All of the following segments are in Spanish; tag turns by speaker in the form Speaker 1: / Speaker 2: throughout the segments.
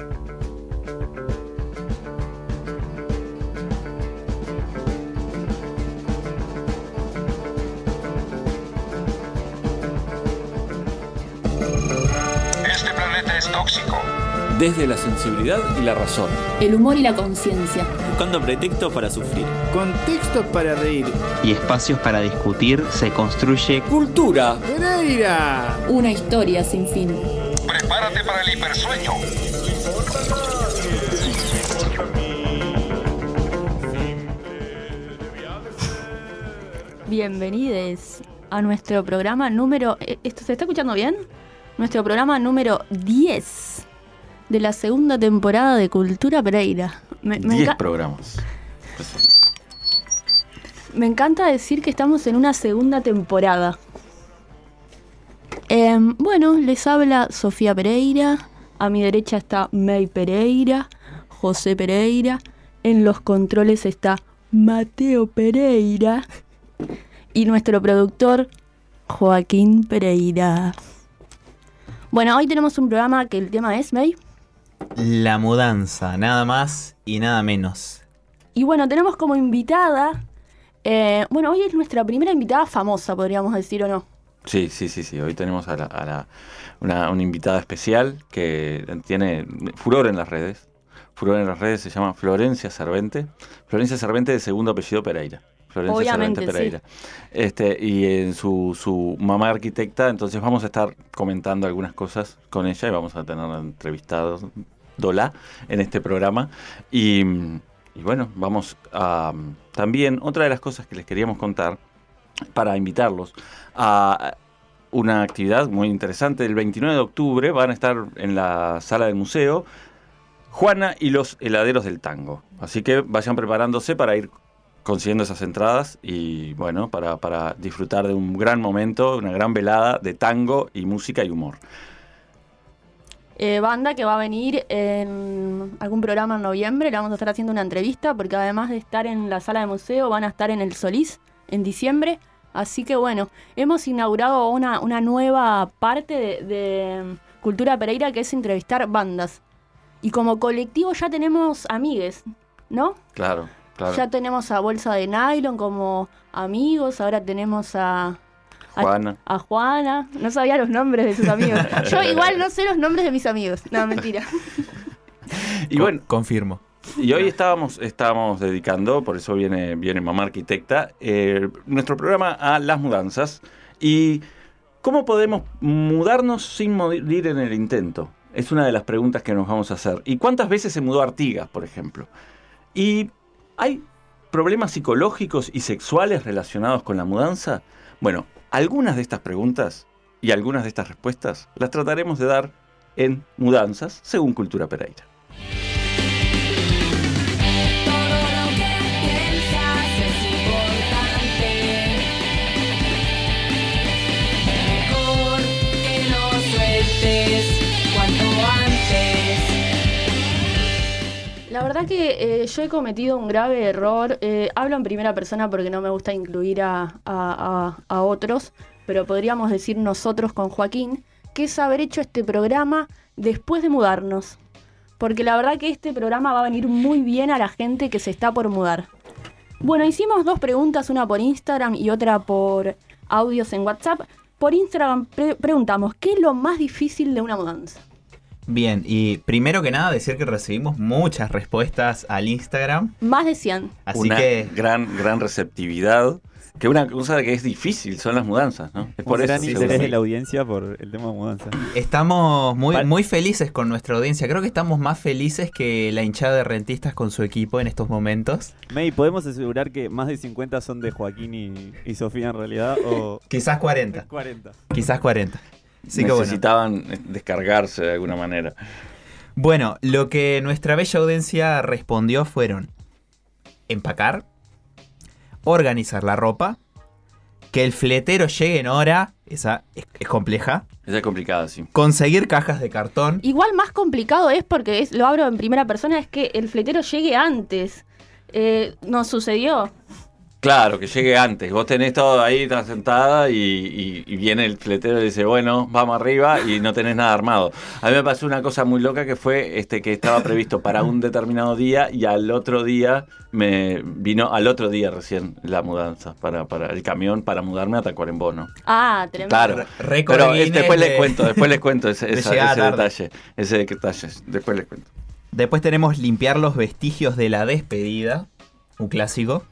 Speaker 1: Este planeta es tóxico.
Speaker 2: Desde la sensibilidad y la razón.
Speaker 3: El humor y la conciencia.
Speaker 4: Buscando pretextos para sufrir.
Speaker 5: Contextos para reír.
Speaker 6: Y espacios para discutir se construye
Speaker 2: Cultura.
Speaker 5: Pereira.
Speaker 3: Una historia sin fin.
Speaker 1: Prepárate para el hipersueño.
Speaker 7: Bienvenidos a nuestro programa número... eh, ¿Esto se está escuchando bien? Nuestro programa número 10 de la segunda temporada de Cultura Pereira. Me, me
Speaker 2: 10
Speaker 7: enca-
Speaker 2: programas.
Speaker 7: me encanta decir que estamos en una segunda temporada. Em, bueno, les habla Sofía Pereira. A mi derecha está May Pereira, José Pereira. En los controles está Mateo Pereira. Y nuestro productor, Joaquín Pereira. Bueno, hoy tenemos un programa que el tema es, May.
Speaker 4: La mudanza, nada más y nada menos.
Speaker 7: Y bueno, tenemos como invitada. eh, bueno, hoy es nuestra primera invitada famosa, podríamos decir o no.
Speaker 2: Sí, sí, sí, sí. Hoy tenemos a, la- a la- una, una invitada especial que tiene furor en las redes. Furor en las redes se llama Florencia Cervente. Florencia Cervente de segundo apellido Pereira. Florencia
Speaker 7: Obviamente,
Speaker 2: Pereira. Este, y en su, su mamá arquitecta, entonces vamos a estar comentando algunas cosas con ella y vamos a tener entrevistados Dola en este programa. Y, y bueno, vamos a también otra de las cosas que les queríamos contar para invitarlos a una actividad muy interesante. El 29 de octubre van a estar en la sala del museo Juana y los heladeros del tango. Así que vayan preparándose para ir consiguiendo esas entradas y bueno, para, para disfrutar de un gran momento, una gran velada de tango y música y humor.
Speaker 7: Eh, banda que va a venir en algún programa en noviembre. Le vamos a estar haciendo una entrevista porque además de estar en la sala de museo, van a estar en el Solís en diciembre. Así que bueno, hemos inaugurado una, una nueva parte de, de Cultura Pereira que es entrevistar bandas. Y como colectivo ya tenemos amigues, ¿no?
Speaker 2: Claro, claro.
Speaker 7: Ya tenemos a Bolsa de Nylon como amigos, ahora tenemos a, a-
Speaker 2: Juana.
Speaker 7: a Juana. No sabía los nombres de sus amigos. Yo igual no sé los nombres de mis amigos. No, mentira.
Speaker 2: Y bueno,
Speaker 4: Confirmo.
Speaker 2: Y hoy estábamos, estábamos dedicando, por eso viene, viene Mamá Arquitecta, eh, nuestro programa a las mudanzas y cómo podemos mudarnos sin morir en el intento. Es una de las preguntas que nos vamos a hacer. ¿Y cuántas veces se mudó Artigas, por ejemplo? ¿Y hay problemas psicológicos y sexuales relacionados con la mudanza? Bueno, algunas de estas preguntas y algunas de estas respuestas las trataremos de dar en Mudanzas, según Cultura Pereira.
Speaker 7: Verdad que eh, yo he cometido un grave error. Eh, hablo en primera persona porque no me gusta incluir a, a- a- otros, pero podríamos decir nosotros con Joaquín, que es haber hecho este programa después de mudarnos. Porque la verdad que este programa va a venir muy bien a la gente que se está por mudar. Bueno, hicimos dos preguntas, una por Instagram y otra por audios en WhatsApp. Por Instagram pre- preguntamos, ¿qué es lo más difícil de una mudanza?
Speaker 4: Bien, y primero que nada decir que recibimos muchas respuestas al Instagram.
Speaker 7: Más de 100.
Speaker 4: Así
Speaker 2: una
Speaker 4: que
Speaker 2: gran, gran receptividad. Que una cosa que es difícil son las mudanzas, ¿no? Es
Speaker 8: Por
Speaker 2: por eso.
Speaker 8: gran interés de la audiencia por el tema de mudanza.
Speaker 4: estamos muy, muy felices con nuestra audiencia. Creo que estamos más felices que la hinchada de rentistas con su equipo en estos momentos.
Speaker 8: May, ¿podemos asegurar que más de 50 son de Joaquín y, y Sofía en realidad? O
Speaker 4: Quizás 40.
Speaker 8: 40.
Speaker 4: Quizás 40. Así que bueno.
Speaker 2: Necesitaban descargarse de alguna manera.
Speaker 4: Bueno, lo que nuestra bella audiencia respondió fueron empacar, organizar la ropa, que el fletero llegue en hora, esa es, es compleja,
Speaker 2: Esa es complicada, sí.
Speaker 4: conseguir cajas de cartón.
Speaker 7: Igual más complicado es porque es, lo abro en primera persona, es que el fletero llegue antes. Eh, nos sucedió.
Speaker 2: Claro, que llegue antes. Vos tenés todo ahí, estás sentada y, y- y viene el fletero y dice, bueno, vamos arriba y no tenés nada armado. A mí me pasó una cosa muy loca que fue este que estaba previsto para un determinado día y al otro día me vino, al otro día recién la mudanza, para, para el camión para mudarme a Tacuarembó, ¿no?
Speaker 7: Ah, tremendo.
Speaker 2: Claro. Pero eh,
Speaker 4: Guinness
Speaker 2: después
Speaker 4: de-
Speaker 2: les cuento, después les cuento ese,
Speaker 4: de
Speaker 2: esa-
Speaker 4: llegar
Speaker 2: ese
Speaker 4: tarde.
Speaker 2: detalle. Ese detalle, después les cuento.
Speaker 4: Después tenemos limpiar los vestigios de la despedida, un clásico.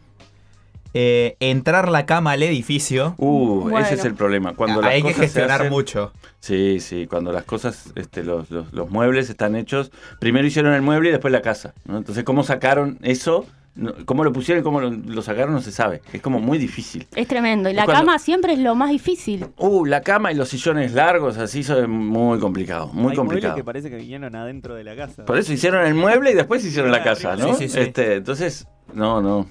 Speaker 4: Eh, entrar la cama al edificio.
Speaker 2: Uh,
Speaker 7: Bueno.
Speaker 2: ese es el problema. Cuando las
Speaker 4: Hay que
Speaker 2: cosas se
Speaker 4: gestionar
Speaker 2: hacen-
Speaker 4: mucho.
Speaker 2: Sí, sí, cuando las cosas, este, los, los, los muebles están hechos, primero hicieron el mueble y después la casa. ¿no? Entonces, ¿cómo sacaron eso? ¿Cómo lo pusieron y cómo lo, lo sacaron? No se sabe. Es como muy difícil.
Speaker 7: Es tremendo. Y la
Speaker 2: cuando-
Speaker 7: cama siempre es lo más difícil.
Speaker 2: Uh, la cama y los sillones largos, así son muy complicado, muy
Speaker 8: Hay
Speaker 2: complicado.
Speaker 8: que parece que vinieron adentro de la casa.
Speaker 2: Por eso hicieron el mueble y después hicieron la casa, ¿no?
Speaker 4: Sí, sí, sí.
Speaker 2: Este, entonces, no, no.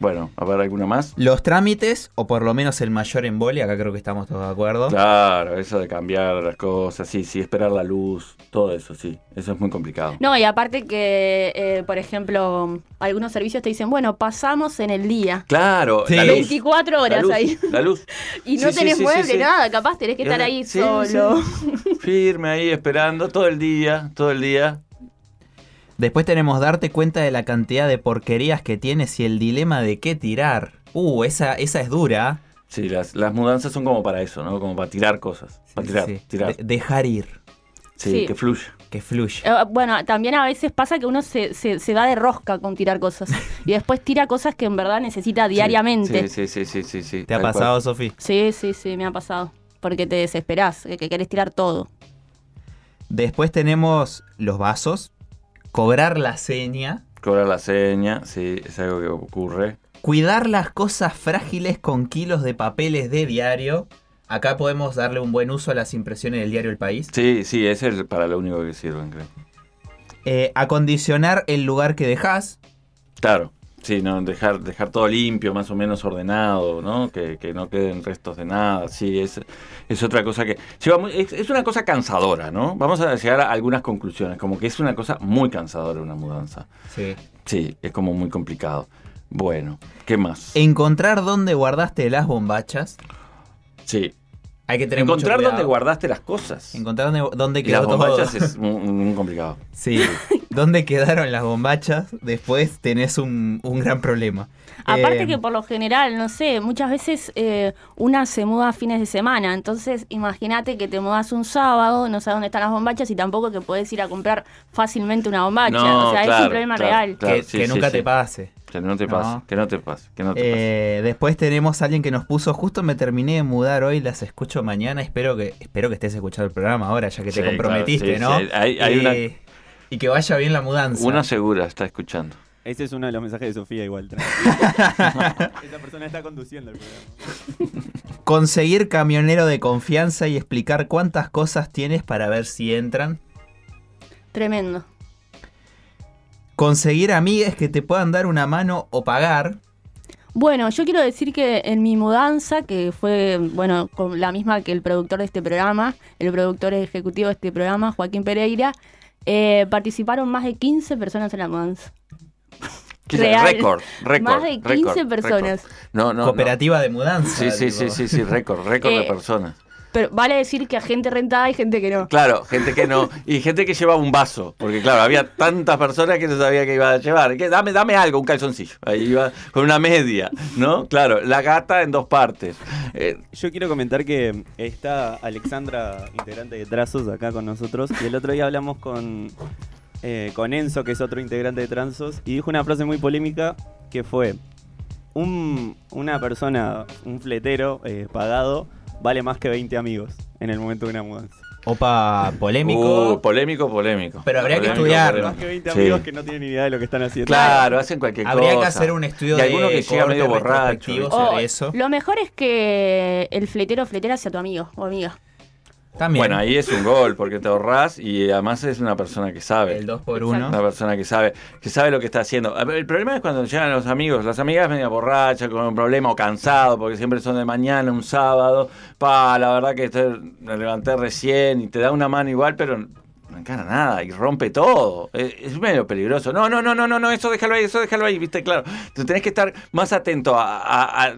Speaker 2: Bueno, a ver, ¿alguna más?
Speaker 4: Los trámites, o por lo menos el mayor embole, acá creo que estamos todos de acuerdo.
Speaker 2: Claro, eso de cambiar las cosas, sí, sí, esperar la luz, todo eso, sí. Eso es muy complicado.
Speaker 7: No, y aparte que, eh, por ejemplo, algunos servicios te dicen, bueno, pasamos en el día.
Speaker 2: Claro,
Speaker 4: Sí.
Speaker 2: la luz,
Speaker 7: 24
Speaker 2: la
Speaker 7: horas
Speaker 2: luz,
Speaker 7: ahí.
Speaker 2: La luz.
Speaker 7: Y no
Speaker 2: Sí,
Speaker 7: tenés
Speaker 2: sí, sí,
Speaker 7: mueble,
Speaker 2: sí.
Speaker 7: nada, capaz tenés que estar ahí
Speaker 2: Sí,
Speaker 7: solo.
Speaker 2: sí. Firme ahí esperando todo el día, todo el día.
Speaker 4: Después tenemos darte cuenta de la cantidad de porquerías que tienes y el dilema de qué tirar. Uh, esa, esa es dura.
Speaker 2: Sí, las, las mudanzas son como para eso, ¿no? Como para tirar cosas. Para tirar,
Speaker 4: Sí.
Speaker 2: tirar.
Speaker 4: De- dejar ir,
Speaker 2: Sí,
Speaker 7: Sí.
Speaker 2: que fluya.
Speaker 4: que fluya.
Speaker 7: Eh, Bueno, también a veces pasa que uno se, se, se da de rosca con tirar cosas. Y después tira cosas que en verdad necesita diariamente.
Speaker 2: Sí, sí, sí, sí, sí. sí,
Speaker 4: ¿Te ha pasado. Sofi?
Speaker 7: Sí, sí, sí, me ha pasado. Porque te desesperás, que, que querés tirar todo.
Speaker 4: Después tenemos los vasos, cobrar la seña,
Speaker 2: Cobrar la seña, sí, es algo que ocurre.
Speaker 4: cuidar las cosas frágiles con kilos de papeles de diario. Acá podemos darle un buen uso a las impresiones del diario El País.
Speaker 2: Sí, sí, ese es para lo único que sirven, creo.
Speaker 4: Eh, acondicionar el lugar que dejas.
Speaker 2: Claro, sí, no, dejar, dejar todo limpio, más o menos ordenado, ¿no? Que, que no queden restos de nada, sí, es, es otra cosa que... lleva muy- es, es una cosa cansadora, ¿no? Vamos a llegar a algunas conclusiones, como que es una cosa muy cansadora una mudanza.
Speaker 4: Sí.
Speaker 2: Sí, es como muy complicado. Bueno, ¿qué más?
Speaker 4: Encontrar dónde guardaste las bombachas.
Speaker 2: Sí,
Speaker 4: Hay que tener
Speaker 2: encontrar
Speaker 4: mucho
Speaker 2: dónde guardaste las cosas.
Speaker 4: Encontrar dónde, dónde quedó
Speaker 2: las
Speaker 4: todo.
Speaker 2: bombachas es muy, muy complicado.
Speaker 4: Sí. ¿Dónde quedaron las bombachas? Después tenés un, un gran problema.
Speaker 7: Aparte
Speaker 4: Eh,
Speaker 7: que por lo general, no sé, muchas veces eh, una se muda a fines de semana, entonces imagínate que te mudas un sábado, no sabes dónde están las bombachas y tampoco que puedes ir a comprar fácilmente una bombacha.
Speaker 2: No,
Speaker 7: o sea, es un problema
Speaker 2: claro,
Speaker 7: real.
Speaker 2: claro.
Speaker 4: que,
Speaker 2: sí,
Speaker 4: que
Speaker 2: sí,
Speaker 4: nunca
Speaker 2: sí.
Speaker 4: te pase.
Speaker 2: Que no te
Speaker 4: No.
Speaker 2: pase, que no te pase, que no te pase.
Speaker 4: Eh, después tenemos a alguien que nos puso, justo me terminé de mudar hoy, las escucho mañana, espero que espero que estés escuchando el programa ahora, ya que te comprometiste,
Speaker 2: claro, sí,
Speaker 4: ¿no?
Speaker 2: sí, hay- hay
Speaker 4: y,
Speaker 2: una-
Speaker 4: y que vaya bien la mudanza.
Speaker 2: Una segura está escuchando.
Speaker 8: Ese es uno de los mensajes de Sofía igual. Esa persona está conduciendo el programa.
Speaker 4: Conseguir camionero de confianza y explicar cuántas cosas tienes para ver si entran.
Speaker 7: Tremendo.
Speaker 4: Conseguir amigues que te puedan dar una mano o pagar.
Speaker 7: Bueno, yo quiero decir que en mi mudanza, que fue, bueno, con la misma que el productor de este programa, el productor ejecutivo de este programa, Joaquín Pereira, eh, participaron más de 15 personas en la mudanza.
Speaker 2: Récord, récord.
Speaker 7: Más de 15
Speaker 2: récord,
Speaker 7: personas.
Speaker 2: récord. No, no, no.
Speaker 4: cooperativa de mudanza.
Speaker 2: Sí, sí,
Speaker 4: tipo.
Speaker 2: sí, sí, sí, récord, récord de
Speaker 7: Eh,
Speaker 2: personas.
Speaker 7: Pero vale decir que a gente rentada y gente que no.
Speaker 2: Claro, gente que no. Y gente que llevaba un vaso. Porque, claro, había tantas personas que no sabía que iba a llevar. Que, dame, dame algo, un calzoncillo. Ahí iba con una media, ¿no? Claro, la gata en dos partes. Eh,
Speaker 8: Yo quiero comentar que está Alexandra, integrante de Trazos, acá con nosotros. Y el otro día hablamos con, eh, con Enzo, que es otro integrante de Trazos, y dijo una frase muy polémica que fue: un, una persona, un fletero eh, pagado, vale más que 20 amigos en el momento de una mudanza.
Speaker 4: Opa, polémico.
Speaker 2: uh, polémico, polémico.
Speaker 4: Pero habría que
Speaker 2: Polémico,
Speaker 4: estudiarlo.
Speaker 8: Más que 20
Speaker 2: Sí.
Speaker 8: amigos que no tienen ni idea de lo que están haciendo.
Speaker 2: Claro, hacen cualquier
Speaker 4: Habría
Speaker 2: cosa.
Speaker 4: que hacer un estudio
Speaker 2: Y alguno
Speaker 4: de
Speaker 2: que llega medio borracho.
Speaker 4: sobre eso.
Speaker 7: Lo mejor es que el fletero o fletera sea tu amigo o amiga.
Speaker 4: También.
Speaker 2: Bueno, ahí es un gol, porque te ahorrás y además es una persona que sabe.
Speaker 4: el 2 por
Speaker 7: Exacto.
Speaker 4: 1
Speaker 2: Una persona que sabe, que sabe lo que está haciendo. El problema es cuando llegan los amigos, las amigas media borrachas, con un problema o cansado, porque siempre son de mañana, un sábado. Pa, la verdad que estoy- me levanté recién y te da una mano igual, pero no encara nada y rompe todo. Es, es medio peligroso. No, no, no, no, no, no, eso déjalo ahí, eso déjalo ahí, viste, claro. Entonces tenés que estar más atento a- a- a-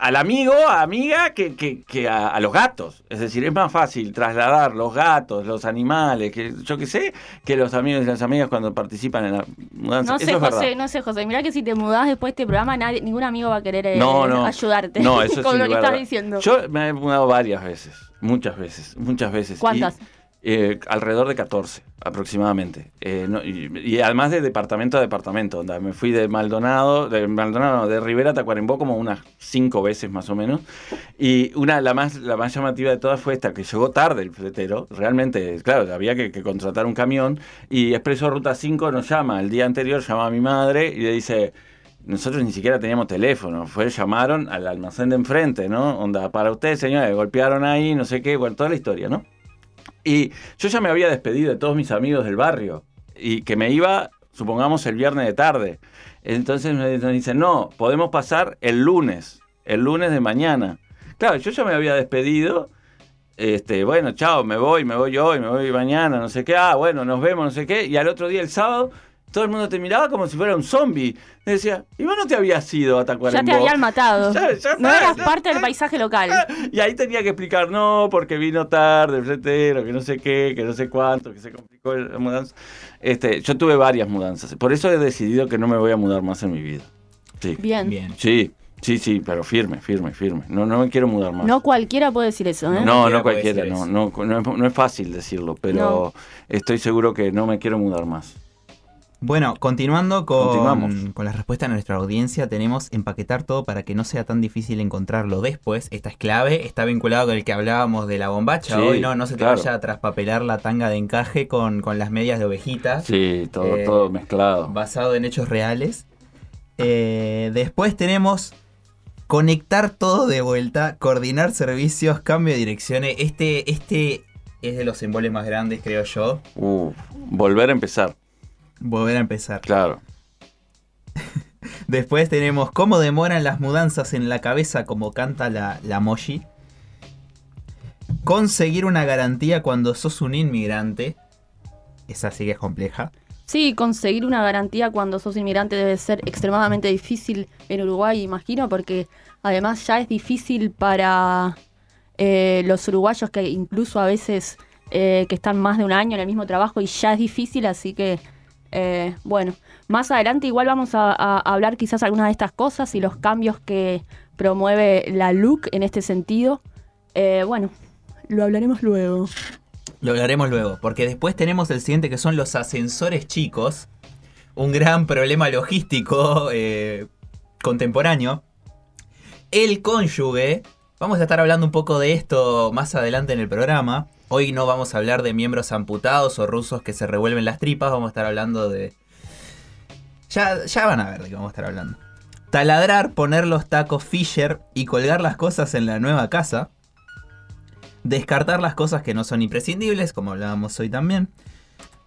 Speaker 2: al amigo, a amiga, que, que- que a, los gatos. Es decir, es más fácil trasladar los gatos, los animales, que yo qué sé, que los amigos y las amigas cuando participan en la mudanza.
Speaker 7: No sé. José, no sé, José. Mirá que si te mudás después de este programa, nadie, ningún amigo va a querer eh,
Speaker 2: No, no.
Speaker 7: ayudarte
Speaker 2: No, eso
Speaker 7: con lo que estás diciendo.
Speaker 2: Yo me he mudado varias veces, muchas veces, muchas veces.
Speaker 7: ¿Cuántas?
Speaker 2: Y, eh, alrededor de 14 aproximadamente. Eh, y, además de departamento a departamento. onda, me fui de Maldonado, de Maldonado, de Rivera a Tacuarembó como unas cinco veces más o menos. Y una, la más, la más llamativa de todas fue esta, que llegó tarde el fletero. Realmente, claro, había que, contratar un camión. Y Expreso Ruta 5 nos llama, el día anterior llama a mi madre y le dice, nosotros ni siquiera teníamos teléfono, fue, llamaron al almacén de enfrente, ¿no? Onda, para usted, señora, golpearon ahí, no sé qué, bueno, toda la historia, ¿no? Y yo ya me había despedido de todos mis amigos del barrio y que me iba, supongamos, el viernes de tarde. Entonces me dicen, no, podemos pasar el lunes, el lunes de mañana. Claro, yo ya me había despedido. Este, bueno, chao, me voy, me voy hoy, me voy mañana, no sé qué. Ah, bueno, nos vemos, no sé qué. Y al otro día, el sábado, todo el mundo te miraba como si fuera un zombie. Me decía, ¿y vos no te habías ido a
Speaker 7: ya
Speaker 2: Tacuarembó?
Speaker 7: te habían matado.
Speaker 2: Ya- ya
Speaker 7: no eras
Speaker 2: ya
Speaker 7: parte del paisaje local.
Speaker 2: Y ahí tenía que explicar, no, porque vino tarde el fletero, que no sé qué, que no sé cuánto, que se complicó la mudanza. Este, yo tuve varias mudanzas. Por eso he decidido que no me voy a mudar más en mi vida. Sí.
Speaker 7: Bien.
Speaker 4: Bien.
Speaker 2: Sí, sí, sí, pero firme, firme, firme. No, no me quiero mudar más.
Speaker 7: No cualquiera puede decir eso, ¿eh?
Speaker 2: No, no
Speaker 4: cualquiera
Speaker 2: no, no, no, es, no es fácil decirlo, pero estoy seguro que no me quiero mudar más.
Speaker 4: Bueno, continuando con, con la respuesta de nuestra audiencia, tenemos empaquetar todo para que no sea tan difícil encontrarlo después. Esta es clave, está vinculado con el que hablábamos de la bombacha.
Speaker 2: Sí,
Speaker 4: Hoy no, no se te
Speaker 2: claro.
Speaker 4: vaya a traspapelar la tanga de encaje con, con las medias de ovejita.
Speaker 2: Sí, todo,
Speaker 4: Eh,
Speaker 2: todo mezclado.
Speaker 4: basado en hechos reales. Eh, después tenemos conectar todo de vuelta, coordinar servicios, cambio de direcciones. Este, este es de los emboles más grandes, creo yo.
Speaker 2: Uh, volver a empezar,
Speaker 4: Volver a empezar.
Speaker 2: claro.
Speaker 4: Después tenemos cómo demoran las mudanzas en la cabeza, como canta la, la Moshi. Conseguir una garantía cuando sos un inmigrante. Esa sí que es compleja.
Speaker 7: Sí, conseguir una garantía cuando sos inmigrante debe ser extremadamente difícil en Uruguay, imagino, porque además ya es difícil para eh, los uruguayos que incluso a veces eh, que están más de un año en el mismo trabajo y ya es difícil, así que eh, bueno, más adelante igual vamos a, hablar quizás algunas de estas cosas y los cambios que promueve la LUC en este sentido. Eh, bueno, lo hablaremos luego.
Speaker 4: Lo hablaremos luego, porque después tenemos el siguiente que son los ascensores chicos. Un gran problema logístico eh, contemporáneo. El cónyuge. Vamos a estar hablando un poco de esto más adelante en el programa. Hoy no vamos a hablar de miembros amputados o rusos que se revuelven las tripas. Vamos a estar hablando de... Ya, ya van a ver de qué vamos a estar hablando. Taladrar, poner los tacos Fisher y colgar las cosas en la nueva casa descartar las cosas que no son imprescindibles, como hablábamos hoy también.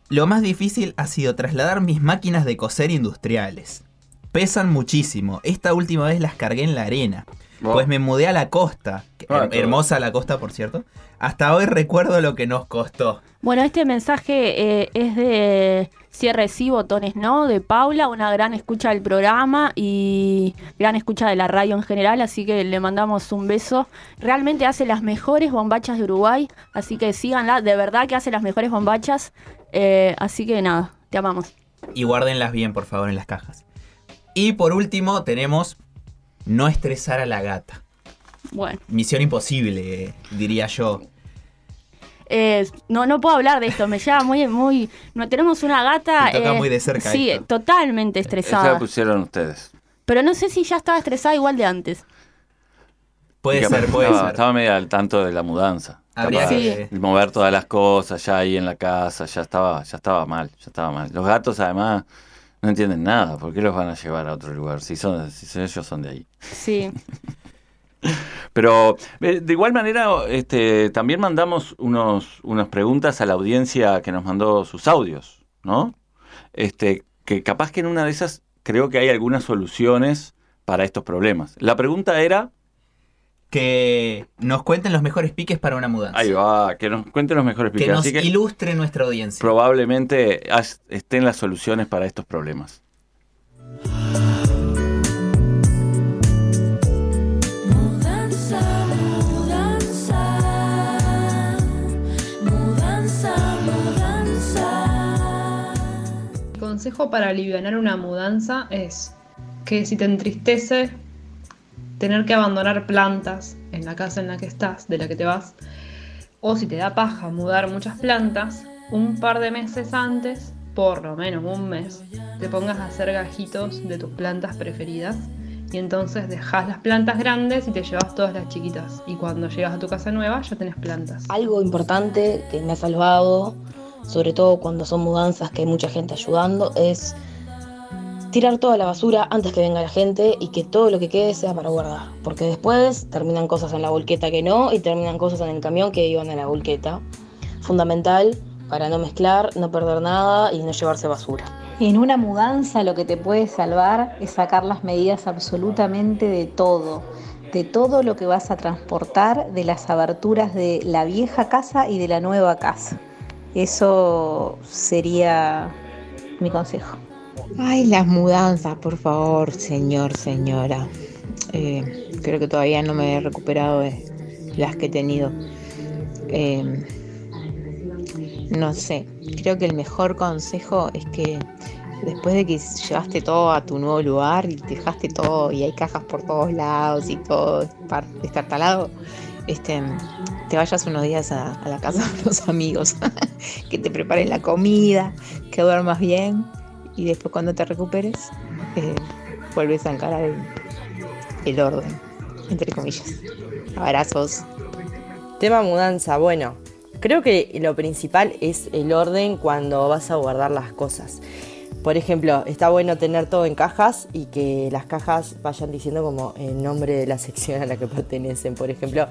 Speaker 4: Lo más difícil ha sido trasladar mis máquinas de coser industriales. Pesan muchísimo. Esta última vez las cargué en la arena. Pues me mudé a la costa.
Speaker 2: Ah,
Speaker 4: hermosa la costa, por cierto. Hasta hoy recuerdo lo que nos costó.
Speaker 7: Bueno, este mensaje eh, es de Cierre Sí Botones No, de Paula, una gran escucha del programa y gran escucha de la radio en general, así que le mandamos un beso. Realmente hace las mejores bombachas de Uruguay, así que síganla, de verdad que hace las mejores bombachas, eh, así que nada, te amamos.
Speaker 4: Y guárdenlas bien, por favor, en las cajas. Y por último, tenemos no estresar a la gata.
Speaker 7: Bueno,
Speaker 4: Misión imposible, diría yo.
Speaker 7: eh, no, no puedo hablar de esto, me lleva muy, muy... No, tenemos una gata...
Speaker 4: Te toca
Speaker 7: eh,
Speaker 4: muy de cerca
Speaker 7: Sí,
Speaker 4: esto.
Speaker 7: totalmente
Speaker 2: Esa la
Speaker 7: estresada.
Speaker 2: pusieron ustedes.
Speaker 7: Pero no sé si ya estaba estresada igual de antes.
Speaker 4: Puede ser, puede
Speaker 2: estaba,
Speaker 4: ser.
Speaker 2: Estaba medio al tanto de la mudanza.
Speaker 4: Habría
Speaker 7: que-
Speaker 2: de mover todas las cosas ya ahí en la casa, ya estaba, ya estaba mal, ya estaba mal. Los gatos además no entienden nada, ¿por qué los van a llevar a otro lugar? Si son, si ellos son de ahí.
Speaker 7: Sí.
Speaker 2: Pero eh, de igual manera, este, también mandamos unos, unas preguntas a la audiencia que nos mandó sus audios, ¿no? Este, que capaz que en una de esas creo que hay algunas soluciones para estos problemas. La pregunta era,
Speaker 4: que nos cuenten los mejores piques para una mudanza.
Speaker 2: Ahí va, que nos cuenten los mejores
Speaker 4: que
Speaker 2: piques.
Speaker 4: nos
Speaker 2: Así que
Speaker 4: ilustre nuestra audiencia.
Speaker 2: probablemente estén las soluciones para estos problemas.
Speaker 9: Mudanza, mudanza, mudanza, mudanza.
Speaker 10: Mi consejo para aliviar una mudanza es que si te entristece tener que abandonar plantas en la casa en la que estás, de la que te vas, o si te da paja mudar muchas plantas, un par de meses antes, por lo menos un mes, te pongas a hacer gajitos de tus plantas preferidas y entonces dejas las plantas grandes y te llevas todas las chiquitas. Y cuando llegas a tu casa nueva ya tenés plantas.
Speaker 11: Algo importante que me ha salvado, sobre todo cuando son mudanzas que hay mucha gente ayudando, es tirar toda la basura antes que venga la gente y que todo lo que quede sea para guardar. Porque después terminan cosas en la volqueta que no y terminan cosas en el camión que iban en la volqueta. Fundamental para no mezclar, no perder nada y no llevarse basura.
Speaker 12: En una mudanza lo que te puede salvar es sacar las medidas absolutamente de todo, de todo lo que vas a transportar de las aberturas de la vieja casa y de la nueva casa. Eso sería mi consejo.
Speaker 13: Ay, las mudanzas, por favor, señor, señora. Eh, creo que todavía no me he recuperado de las que he tenido. Eh, no sé, creo que el mejor consejo es que después de que llevaste todo a tu nuevo lugar y te dejaste todo y hay cajas por todos lados y todo destartalado, este, te vayas unos días a la casa de los amigos, que te preparen la comida, que duermas bien y después cuando te recuperes eh, vuelves a encarar el, el orden, entre comillas. Abrazos.
Speaker 14: Tema mudanza, bueno, creo que lo principal es el orden cuando vas a guardar las cosas. Por ejemplo, está bueno tener todo en cajas y que las cajas vayan diciendo como el nombre de la sección a la que pertenecen. Por ejemplo,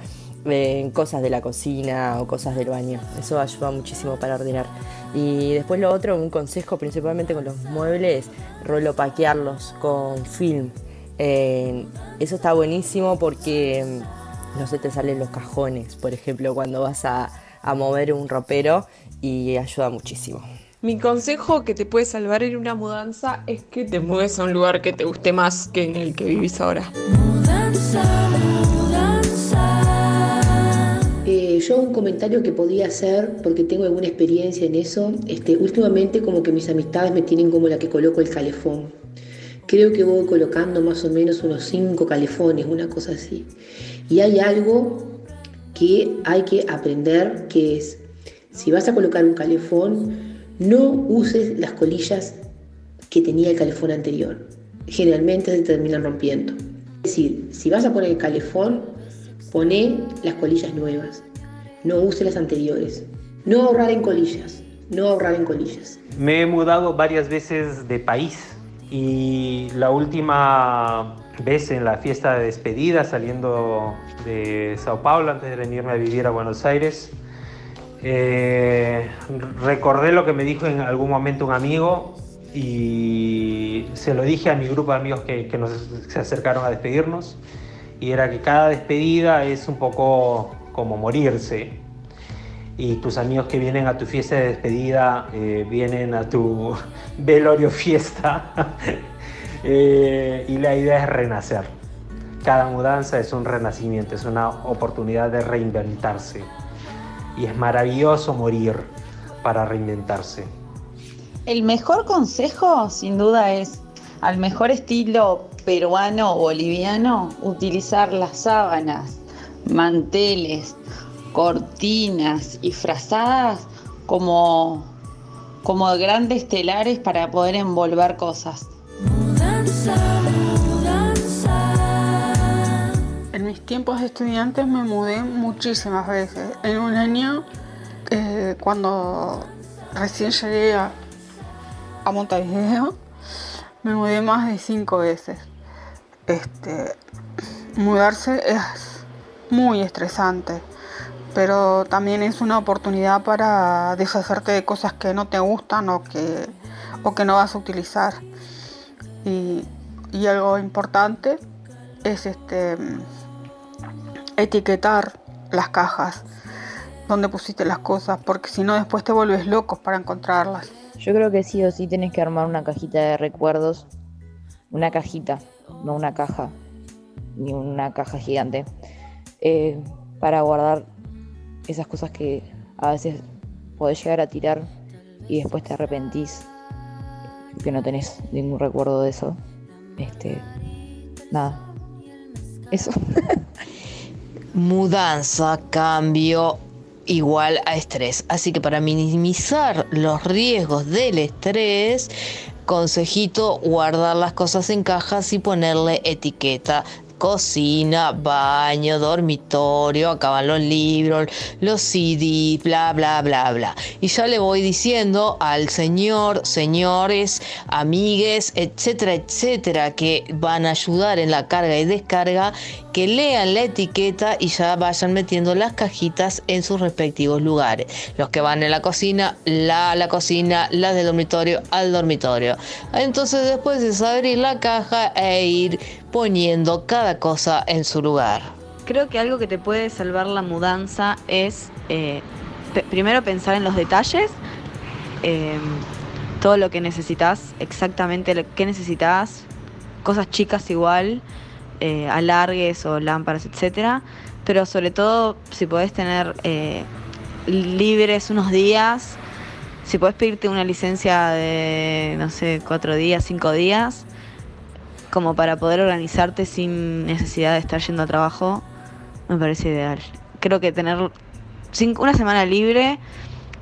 Speaker 14: cosas de la cocina o cosas del baño. Eso ayuda muchísimo para ordenar. Y después lo otro, un consejo principalmente con los muebles, rolopaquearlos con film. Eso está buenísimo porque mm, no se te salen los cajones, por ejemplo, cuando vas a mover un ropero y ayuda muchísimo.
Speaker 15: Mi consejo que te puede salvar en una mudanza es que te mudes a un lugar que te guste más que en el que vivís ahora.
Speaker 9: Mudanza, mudanza.
Speaker 16: Eh, yo un comentario que podía hacer, porque tengo alguna experiencia en eso, este, últimamente como que mis amistades me tienen como la que coloco el calefón. Creo que voy colocando más o menos unos cinco calefones, una cosa así. Y hay algo que hay que aprender, que es, si vas a colocar un calefón, no uses las colillas que tenía el calefón anterior. Generalmente se terminan rompiendo. Es decir, si vas a poner el calefón, poné las colillas nuevas. No use las anteriores. No ahorrar en colillas. No ahorrar en colillas.
Speaker 17: Me he mudado varias veces de país y la última vez en la fiesta de despedida saliendo de Sao Paulo antes de venirme a vivir a Buenos Aires, eh, recordé lo que me dijo en algún momento un amigo y se lo dije a mi grupo de amigos que, nos, se acercaron a despedirnos. Y era que cada despedida es un poco como morirse. Y tus amigos que vienen a tu fiesta de despedida eh, vienen a tu velorio fiesta. Eh, y la idea es renacer. Cada mudanza es un renacimiento, es una oportunidad de reinventarse y es maravilloso morir para reinventarse.
Speaker 12: El mejor consejo, sin duda, es al mejor estilo peruano o boliviano, utilizar las sábanas, manteles, cortinas y frazadas como, como grandes telares para poder envolver cosas.
Speaker 9: Mudanza.
Speaker 18: Tiempos de estudiantes me mudé muchísimas veces. En un año, eh, cuando recién llegué a, a Montevideo, me mudé más de cinco veces. Este, mudarse es muy estresante, pero también es una oportunidad para deshacerte de cosas que no te gustan o que, o que no vas a utilizar. Y, y algo importante es este etiquetar las cajas donde pusiste las cosas, porque si no después te vuelves loco para encontrarlas.
Speaker 13: Yo creo que sí o sí tenés que armar una cajita de recuerdos. Una cajita, no una caja, ni una caja gigante. eh, para guardar esas cosas que a veces podés llegar a tirar y después te arrepentís que no tenés ningún recuerdo de eso. Este, nada. Eso.
Speaker 19: Mudanza, cambio igual a estrés. Así que para minimizar los riesgos del estrés, consejito, guardar las cosas en cajas y ponerle etiqueta. Cocina, baño, dormitorio, acá van los libros, los CD, bla, bla, bla, bla. Y ya le voy diciendo al señor, señores, amigues, etcétera, etcétera, que van a ayudar en la carga y descarga, que lean la etiqueta y ya vayan metiendo las cajitas en sus respectivos lugares. Los que van en la cocina, la a la cocina, las del dormitorio al dormitorio. Entonces después es abrir la caja e ir poniendo cada cosa en su lugar.
Speaker 20: Creo que algo que te puede salvar la mudanza es eh, primero pensar en los detalles, eh, todo lo que necesitas, exactamente lo que necesitas, cosas chicas igual, eh, alargues o lámparas, etcétera, pero sobre todo si podés tener eh, libres unos días, si podés pedirte una licencia de, no sé, cuatro días, cinco días, como para poder organizarte sin necesidad de estar yendo a trabajo, me parece ideal. Creo que tener cinco- una semana libre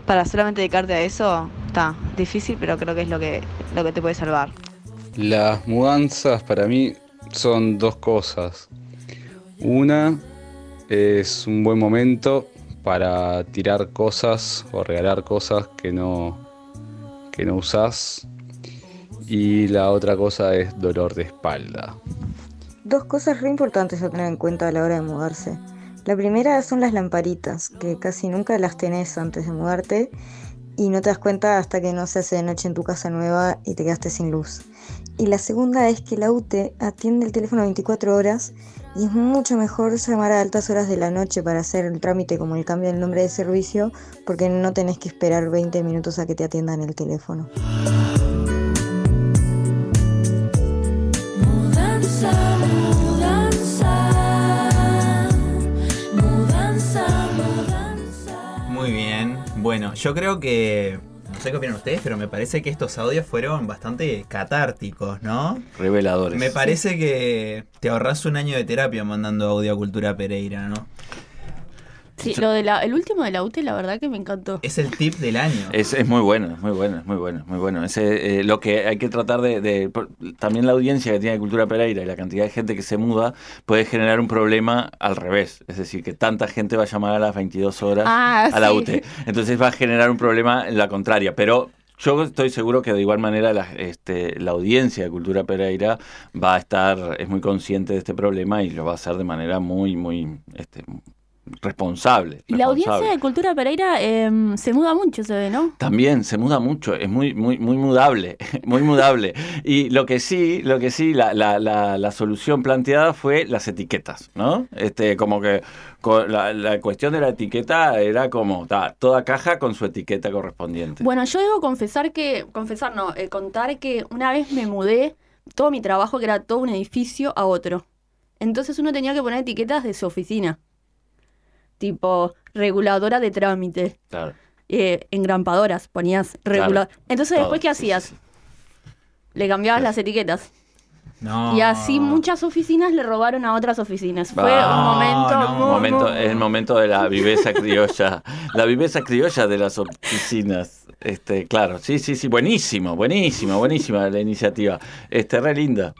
Speaker 20: para solamente dedicarte a eso está difícil, pero creo que es lo que, lo que te puede salvar.
Speaker 21: Las mudanzas para mí son dos cosas. Una es un buen momento para tirar cosas o regalar cosas que no, que no usás. Y la otra cosa es dolor de espalda.
Speaker 22: Dos cosas re importantes a tener en cuenta a la hora de mudarse. La primera son las lamparitas, que casi nunca las tenés antes de mudarte y no te das cuenta hasta que no se hace de noche en tu casa nueva y te quedaste sin luz. Y la segunda es que la UTE atiende el teléfono 24 horas y es mucho mejor llamar a altas horas de la noche para hacer el trámite como el cambio del nombre de servicio porque no tenés que esperar 20 minutos a que te atiendan el teléfono.
Speaker 4: Muy bien. Bueno, yo creo que. No sé qué opinan ustedes, pero me parece que estos audios fueron bastante catárticos, ¿no?
Speaker 2: Reveladores.
Speaker 4: Me parece que te ahorras un año de terapia mandando audio a Cultura Pereira, ¿no?
Speaker 7: Sí, lo de la, el último de la UTE, la verdad que me encantó.
Speaker 4: Es el tip del año.
Speaker 2: Es, es muy bueno, es muy bueno, es muy bueno, es muy bueno. Ese, eh, lo que hay que tratar de, de- por- También la audiencia que tiene Cultura Pereira y la cantidad de gente que se muda puede generar un problema al revés. Es decir, que tanta gente va a llamar a las 22 horas
Speaker 7: Ah,
Speaker 2: a la
Speaker 7: sí.
Speaker 2: UTE. Entonces va a generar un problema en la contraria. Pero yo estoy seguro que de igual manera la, este, la audiencia de Cultura Pereira va a estar, es muy consciente de este problema y lo va a hacer de manera muy, muy este, responsable.
Speaker 7: Y la
Speaker 2: responsable.
Speaker 7: audiencia de Cultura Pereira em, se muda mucho, se ve, ¿no?
Speaker 2: También se muda mucho, es muy, muy, muy mudable, muy mudable. Y lo que sí, lo que sí, la, la, la, la solución planteada fue las etiquetas, ¿no? Este, como que la, la cuestión de la etiqueta era como ta, toda caja con su etiqueta correspondiente.
Speaker 7: Bueno, yo debo confesar que, confesar no, eh, contar que una vez me mudé todo mi trabajo, que era todo un edificio, a otro. Entonces uno tenía que poner etiquetas de su oficina. Tipo, reguladora de trámite.
Speaker 2: Claro.
Speaker 7: Eh, engrampadoras, ponías regulador.
Speaker 2: Claro.
Speaker 7: Entonces,
Speaker 2: Todo,
Speaker 7: después, ¿qué hacías? Le cambiabas las etiquetas.
Speaker 4: No.
Speaker 7: Y así muchas oficinas le robaron a otras oficinas. Fue
Speaker 2: Ah,
Speaker 7: un momento
Speaker 2: no,
Speaker 7: muy,
Speaker 2: momento,
Speaker 7: muy-
Speaker 2: es el momento de la viveza criolla. la viveza criolla de las oficinas. Este, claro, sí, sí, sí, buenísimo, buenísimo, buenísima la iniciativa. Este, re linda.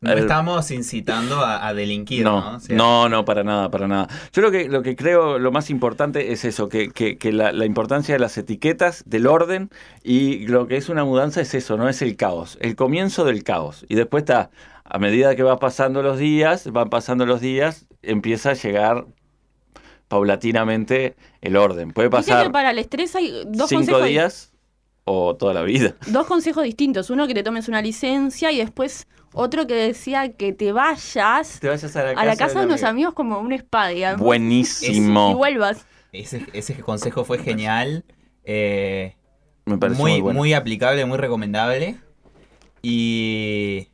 Speaker 4: No estamos incitando a, a delinquir, ¿no?
Speaker 2: no,
Speaker 4: O sea,
Speaker 2: no, no, para nada, para nada. Yo lo que, lo que creo, lo más importante es eso, que, que, que la, la importancia de las etiquetas, del orden, y lo que es una mudanza es eso, no es el caos, el comienzo del caos. Y después está, a medida que va pasando los días, van pasando los días, empieza a llegar paulatinamente el orden. Puede pasar
Speaker 7: que para el estrés hay dos
Speaker 2: cinco
Speaker 7: consejos.
Speaker 2: días o toda la vida.
Speaker 7: Dos consejos distintos. Uno que te tomes una licencia y después otro que decía que te vayas
Speaker 2: Te vayas a la
Speaker 7: a la casa de
Speaker 2: un
Speaker 7: unos amigos como un spa, digamos.
Speaker 2: Buenísimo.
Speaker 7: Y vuelvas.
Speaker 4: Ese, ese consejo fue genial. eh,
Speaker 2: Me pareció muy
Speaker 4: muy,
Speaker 2: bueno.
Speaker 4: muy aplicable, muy recomendable. Y.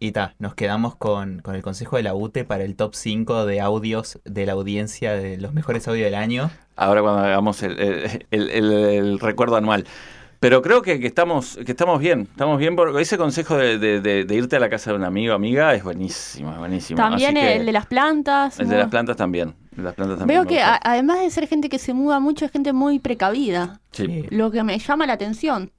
Speaker 4: Y ta, nos quedamos con, con el consejo de la UTE para el top 5 de audios de la audiencia de los mejores audios del año.
Speaker 2: Ahora cuando hagamos el, el- el- el- el recuerdo anual. Pero creo que, que estamos que estamos bien, estamos bien porque ese consejo de, de- de- de irte a la casa de un amigo amiga es buenísimo, es buenísimo.
Speaker 7: También
Speaker 2: Así que
Speaker 7: el de las plantas.
Speaker 2: el de las plantas también. las plantas también
Speaker 7: Veo que a- además de ser gente que se muda mucho, es gente muy precavida.
Speaker 2: Sí.
Speaker 7: Lo que me llama la atención.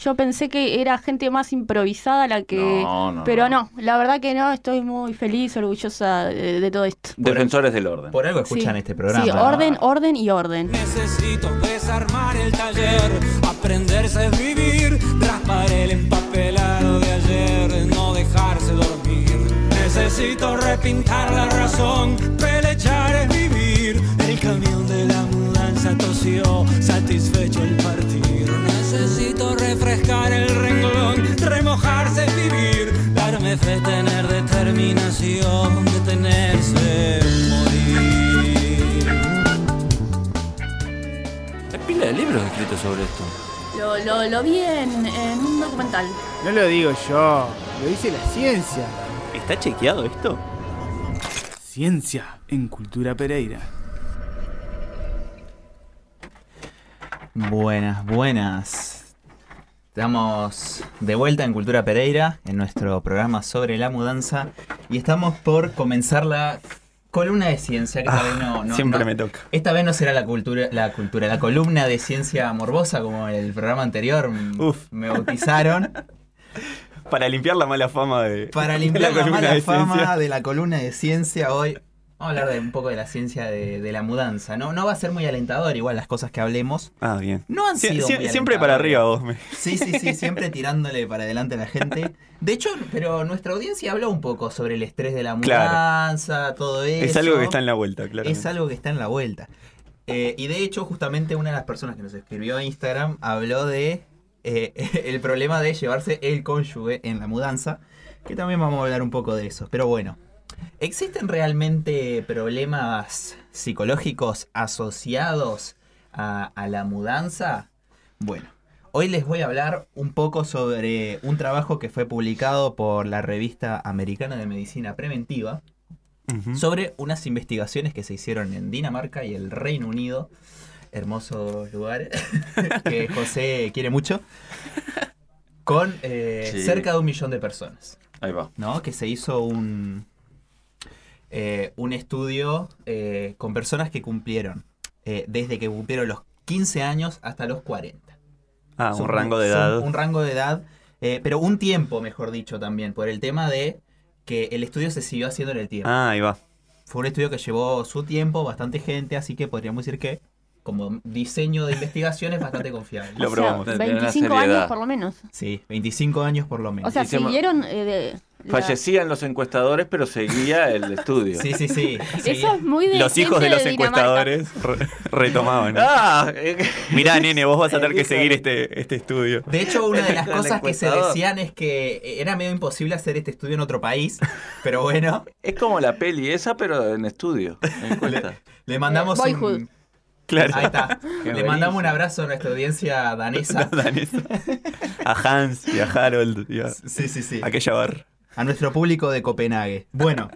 Speaker 7: Yo pensé que era gente más improvisada la que...
Speaker 2: No, no,
Speaker 7: pero no. la verdad que no, estoy muy feliz, orgullosa de, de todo esto.
Speaker 2: Defensores del orden.
Speaker 4: Por algo escuchan
Speaker 7: Sí.
Speaker 4: este programa.
Speaker 7: Sí, orden, orden y orden.
Speaker 23: Necesito desarmar el taller, aprenderse a vivir, raspar el empapelado de ayer, no dejarse dormir. Necesito repintar la razón, pelechar es vivir. El camión de la mudanza tosió, satisfecho el partir. Necesito refrescar el renglón, remojarse es vivir. Darme fe, tener determinación, detenerse, morir.
Speaker 24: Hay pila de libros escritos sobre esto.
Speaker 7: Lo, lo, lo vi en, en un documental.
Speaker 25: No lo digo yo, lo dice la ciencia.
Speaker 8: ¿Está chequeado esto?
Speaker 25: Ciencia en Cultura Pereira.
Speaker 4: Buenas, buenas. Estamos de vuelta en Cultura Pereira, en nuestro programa sobre la mudanza. Y estamos por comenzar la columna de ciencia, que esta vez no, no-
Speaker 8: siempre
Speaker 4: no-
Speaker 8: me toca.
Speaker 4: Esta vez no será la cultura, la cultura, la columna de ciencia morbosa como el programa anterior.
Speaker 8: Uf.
Speaker 4: Me bautizaron.
Speaker 8: Para limpiar la mala fama de.
Speaker 4: Para
Speaker 8: de
Speaker 4: limpiar la, mala
Speaker 8: de
Speaker 4: fama de la columna de ciencia hoy. Vamos a hablar de un poco de la ciencia de, de la mudanza. No, no va a ser muy alentador, igual las cosas que hablemos.
Speaker 8: Ah, bien.
Speaker 4: No han sido
Speaker 8: sie-
Speaker 4: muy
Speaker 8: siempre para arriba vos. Me...
Speaker 4: Sí, sí, sí, siempre tirándole para adelante a la gente. De hecho, pero nuestra audiencia habló un poco sobre el estrés de la
Speaker 8: Claro.
Speaker 4: mudanza, todo eso.
Speaker 8: Es algo que está en la vuelta, claro.
Speaker 4: Es algo que está en la vuelta. Eh, y de hecho, justamente una de las personas que nos escribió a Instagram habló de eh, el problema de llevarse el cónyuge en la mudanza, que también vamos a hablar un poco de eso. Pero bueno, ¿existen realmente problemas psicológicos asociados a, a la mudanza? Bueno, hoy les voy a hablar un poco sobre un trabajo que fue publicado por la revista americana de medicina preventiva sobre unas investigaciones que se hicieron en Dinamarca y el Reino Unido. Hermosos lugares que José quiere mucho. Con eh,
Speaker 2: Sí.
Speaker 4: cerca de un millón de personas.
Speaker 2: Ahí va.
Speaker 4: ¿no? Que se hizo un, eh, un estudio eh, con personas que cumplieron eh, desde que cumplieron los 15 años hasta los 40.
Speaker 8: Ah,
Speaker 4: Son
Speaker 8: un rango de edad.
Speaker 4: Un rango de edad, pero un tiempo, mejor dicho, también, por el tema de que el estudio se siguió haciendo en el tiempo.
Speaker 8: Ah, ahí va.
Speaker 4: Fue un estudio que llevó su tiempo, bastante gente, así que podríamos decir que como diseño de investigación es bastante confiable.
Speaker 8: Lo
Speaker 7: O sea,
Speaker 8: probamos.
Speaker 7: 25 años por lo menos.
Speaker 4: Sí, 25 años por lo menos.
Speaker 7: O sea, siguieron eh, de... la-
Speaker 2: Fallecían los encuestadores, pero seguía el estudio.
Speaker 4: Sí, sí, sí.
Speaker 7: Eso es muy de
Speaker 8: Los hijos de los encuestadores re- retomaban.
Speaker 2: Ah,
Speaker 8: Mirá, nene, vos vas a tener que seguir este, este estudio.
Speaker 4: De hecho, una de las
Speaker 2: El
Speaker 4: cosas que se decían es que era medio imposible hacer este estudio en otro país, pero bueno,
Speaker 2: Es como la peli esa, pero en estudio. en encuesta.
Speaker 4: le mandamos
Speaker 7: Eh,
Speaker 4: un...
Speaker 8: Claro.
Speaker 4: Ahí está.
Speaker 2: Qué
Speaker 4: Le mandamos un abrazo a nuestra audiencia danesa.
Speaker 8: Danesa. A Hans y a Harold y a
Speaker 4: Sí, sí, sí.
Speaker 8: aquella bar.
Speaker 4: A nuestro público de Copenhague. Bueno,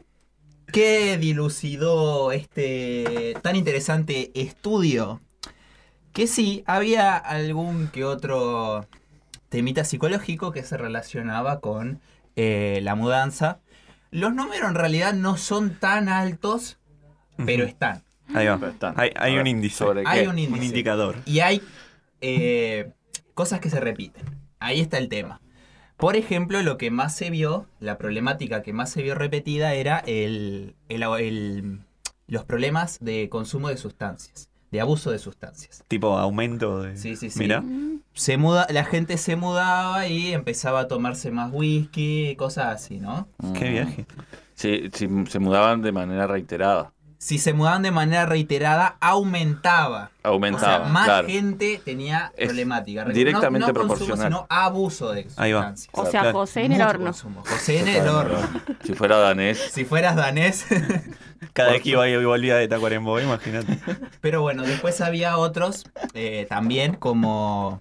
Speaker 4: ¿qué dilucidó este tan interesante estudio? Que sí, había algún que otro temita psicológico que se relacionaba con eh, la mudanza. Los números en realidad no son tan altos, pero están.
Speaker 8: Ahí va.
Speaker 2: Están.
Speaker 8: Hay, un
Speaker 2: ver,
Speaker 8: índice.
Speaker 2: ¿sobre
Speaker 4: Hay un índice.
Speaker 8: Un indicador.
Speaker 4: Y hay eh, cosas que se repiten. Ahí está el tema. Por ejemplo, lo que más se vio, la problemática que más se vio repetida era el, el- el- los problemas de consumo de sustancias, de abuso de sustancias.
Speaker 8: Tipo aumento de.
Speaker 4: Sí, sí, sí.
Speaker 8: Mirá.
Speaker 4: Se muda, la gente se mudaba y empezaba a tomarse más whisky, cosas así, ¿no?
Speaker 8: Qué viaje.
Speaker 2: Sí, sí, se mudaban de manera reiterada.
Speaker 4: Si se mudaban de manera reiterada, aumentaba.
Speaker 2: Aumentaba,
Speaker 4: O sea, más
Speaker 2: claro.
Speaker 4: gente tenía
Speaker 2: Es
Speaker 4: problemática. No-
Speaker 2: directamente
Speaker 4: no, consumo,
Speaker 2: proporcional.
Speaker 4: sino abuso de
Speaker 8: Ahí va.
Speaker 4: sustancias.
Speaker 7: O sea,
Speaker 8: Claro.
Speaker 7: José en el horno.
Speaker 4: consumo. José en el horno.
Speaker 2: Si fuera danés.
Speaker 4: Si fueras danés.
Speaker 8: Cada vez que iba y volvía de Tacuarembó, imagínate.
Speaker 4: Pero bueno, después había otros eh, también como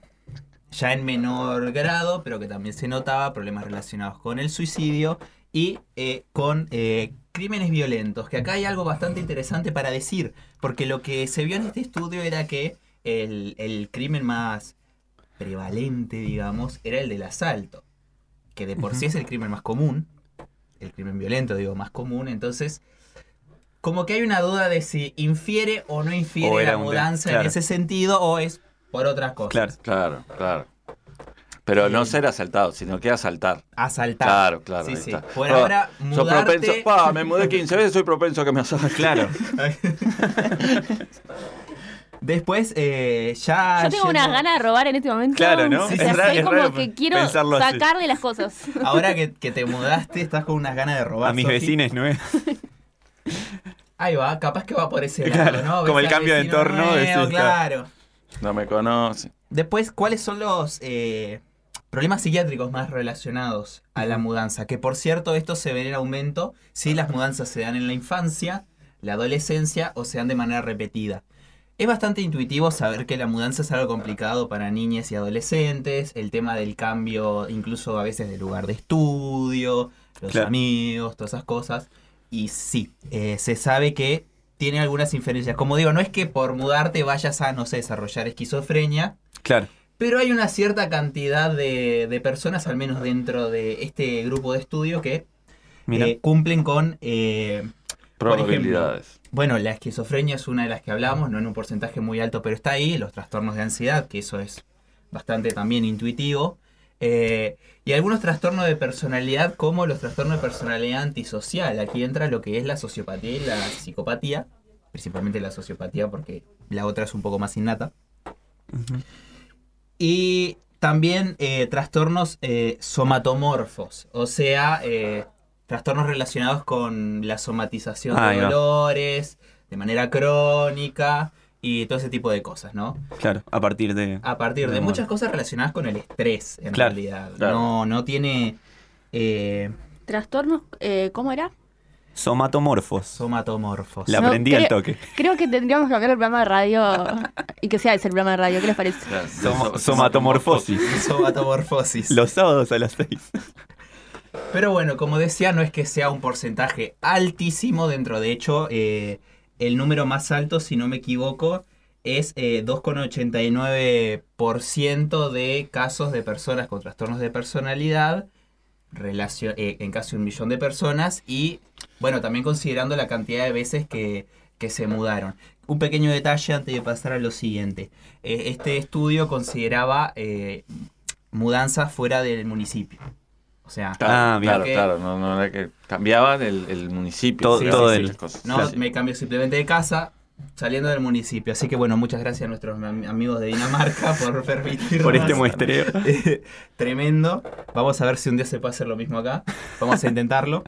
Speaker 4: ya en menor grado, pero que también se notaba problemas relacionados con el suicidio y eh, con eh, crímenes violentos. Que acá hay algo bastante interesante para decir, porque lo que se vio en este estudio era que el, el crimen más prevalente, digamos, era el del asalto, que de por sí es el crimen más común, el crimen violento, digo, más común, entonces como que hay una duda de si infiere o no infiere
Speaker 8: O
Speaker 4: la
Speaker 8: de-
Speaker 4: mudanza
Speaker 8: claro.
Speaker 4: en ese sentido o es por otras cosas.
Speaker 8: Claro.
Speaker 2: Claro, claro. Pero no ser asaltado, sino que asaltar.
Speaker 4: Asaltar.
Speaker 2: Claro, claro.
Speaker 4: Sí,
Speaker 2: ahí
Speaker 4: sí.
Speaker 2: está.
Speaker 4: Por
Speaker 2: Ah,
Speaker 4: ahora,
Speaker 2: sos
Speaker 4: mudarte-
Speaker 2: propenso- pa, me mudé 15 veces, soy propenso a que me asalten.
Speaker 8: Claro.
Speaker 4: Después, eh, ya.
Speaker 7: Yo tengo
Speaker 4: yendo-
Speaker 7: unas ganas de robar en este momento.
Speaker 8: Claro, ¿no?
Speaker 7: O sea,
Speaker 8: Es raro-
Speaker 7: estoy
Speaker 8: es
Speaker 7: como
Speaker 8: raro
Speaker 7: que quiero
Speaker 8: así.
Speaker 7: sacarle las cosas.
Speaker 4: Ahora que, que te mudaste, estás con unas ganas de robar.
Speaker 8: A mis vecinos, ¿no es?
Speaker 4: Ahí va, capaz que va por ese
Speaker 8: Claro,
Speaker 4: lado, ¿no?
Speaker 8: como el cambio de entorno,
Speaker 4: nuevo,
Speaker 8: decís,
Speaker 4: claro.
Speaker 2: No me conoce.
Speaker 4: Después, ¿cuáles son los eh, problemas psiquiátricos más relacionados a la mudanza? Que por cierto, esto se ve en aumento si las mudanzas se dan en la infancia, la adolescencia o se dan de manera repetida. Es bastante intuitivo saber que la mudanza es algo complicado para niñas y adolescentes, el tema del cambio incluso a veces de lugar de estudio, los
Speaker 8: Claro.
Speaker 4: amigos, todas esas cosas. Y sí, eh, se sabe que tiene algunas inferencias. Como digo, no es que por mudarte vayas a, no sé, desarrollar esquizofrenia,
Speaker 8: Claro.
Speaker 4: Pero hay una cierta cantidad de, de personas, al menos dentro de este grupo de estudio, que eh, cumplen con... eh, ejemplo,
Speaker 2: Probabilidades.
Speaker 4: bueno, la esquizofrenia es una de las que hablamos, no en un porcentaje muy alto, pero está ahí. Los trastornos de ansiedad, que eso es bastante también intuitivo. eh, y algunos trastornos de personalidad, como los trastornos de personalidad antisocial. Aquí entra lo que es la sociopatía y la psicopatía. Principalmente la sociopatía, porque la otra es un poco más innata. Y también eh, trastornos eh, somatomorfos, o sea, eh, trastornos relacionados con la somatización de dolores, de manera crónica y todo ese tipo de cosas, ¿no?
Speaker 8: Claro, a partir de.
Speaker 4: A partir de
Speaker 8: de
Speaker 4: muchas cosas relacionadas con el estrés, en
Speaker 8: Claro,
Speaker 4: realidad.
Speaker 8: claro.
Speaker 4: No, no tiene eh,
Speaker 7: Trastornos, eh, ¿cómo era?
Speaker 8: Somatomorfos.
Speaker 4: somatomorfos.
Speaker 8: La
Speaker 7: No,
Speaker 8: aprendí al
Speaker 7: creo-
Speaker 8: toque.
Speaker 7: Creo que tendríamos que cambiar el programa de radio y que sea ese el programa de radio. ¿Qué les parece?
Speaker 8: Somatomorfosis.
Speaker 4: Somatomorfosis.
Speaker 8: Los sábados a las 6.
Speaker 4: Pero bueno, como decía, no es que sea un porcentaje altísimo dentro. De hecho, eh, el número más alto, si no me equivoco, es eh, 2,89% de casos de personas con trastornos de personalidad relacio- eh, en casi un millón de personas y, bueno, también considerando la cantidad de veces que, que se mudaron. Un pequeño detalle antes de pasar a lo siguiente. Eh, este estudio consideraba eh, mudanzas fuera del municipio. O sea,
Speaker 2: Claro,
Speaker 8: Ah,
Speaker 2: claro,
Speaker 4: que-
Speaker 2: claro, no, no era que cambiaban el, el municipio.
Speaker 8: Todo-
Speaker 2: sí,
Speaker 8: todo
Speaker 2: sí,
Speaker 8: el-
Speaker 2: las cosas.
Speaker 4: No,
Speaker 2: Sí.
Speaker 4: me cambio simplemente de casa saliendo del municipio. Así que bueno, muchas gracias a nuestros am- amigos de Dinamarca por permitirnos.
Speaker 8: Por este muestreo.
Speaker 4: Eh, Tremendo. Vamos a ver si un día se puede hacer lo mismo acá. Vamos a intentarlo.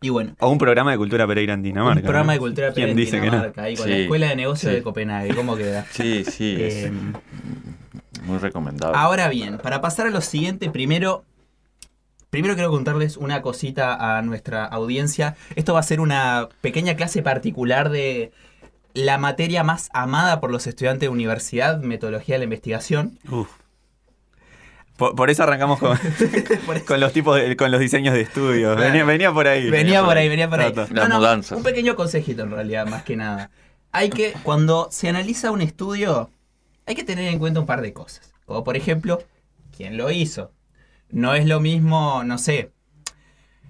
Speaker 4: Y bueno,
Speaker 8: O un programa de cultura Pereira en Dinamarca.
Speaker 4: un programa
Speaker 8: ¿no?
Speaker 4: de cultura
Speaker 8: ¿Quién
Speaker 4: en
Speaker 8: dice que no?
Speaker 4: Dinamarca, ahí con la Escuela de Negocios
Speaker 2: sí.
Speaker 4: de Copenhague. ¿Cómo queda?
Speaker 2: Sí, sí,
Speaker 4: Eh,
Speaker 2: muy recomendable.
Speaker 4: Ahora bien, para pasar a lo siguiente, primero, primero quiero contarles una cosita a nuestra audiencia. Esto va a ser una pequeña clase particular de la materia más amada por los estudiantes de universidad, metodología de la investigación.
Speaker 8: Uf. Por, por eso arrancamos con, con los tipos de- con los diseños de estudio.
Speaker 4: Claro.
Speaker 8: Venía, venía por ahí.
Speaker 4: Venía por ahí, venía por ahí.
Speaker 8: Ta, ta.
Speaker 2: Las mudanzas.
Speaker 4: Un pequeño consejito en realidad, más que nada. Hay que, cuando se analiza un estudio, hay que tener en cuenta un par de cosas. Como por ejemplo, quién lo hizo. No es lo mismo, no sé.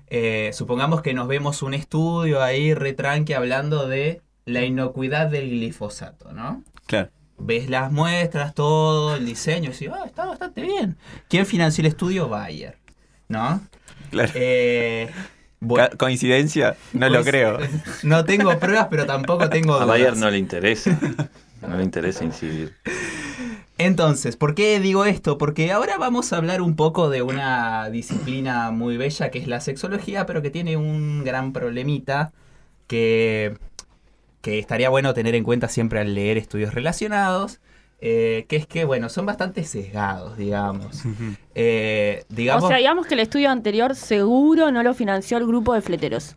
Speaker 4: eh, supongamos que nos vemos un estudio ahí retranque hablando de la inocuidad del glifosato, ¿no?
Speaker 8: Claro.
Speaker 4: Ves las muestras, todo, el diseño, y decís, ah, está bastante bien. ¿Quién financió el estudio? Bayer, ¿no?
Speaker 8: Claro.
Speaker 4: Eh, bueno,
Speaker 8: ¿Coincidencia? No lo
Speaker 4: pues,
Speaker 8: creo.
Speaker 4: No tengo pruebas, pero tampoco tengo
Speaker 2: A. Bayer no le interesa. No le interesa incidir.
Speaker 4: Entonces, ¿por qué digo esto? Porque ahora vamos a hablar un poco de una disciplina muy bella que es la sexología, pero que tiene un gran problemita que que estaría bueno tener en cuenta siempre al leer estudios relacionados, eh, que es que, bueno, son bastante sesgados, digamos. Eh, digamos
Speaker 7: O sea, digamos que el estudio anterior seguro no lo financió el grupo de fleteros.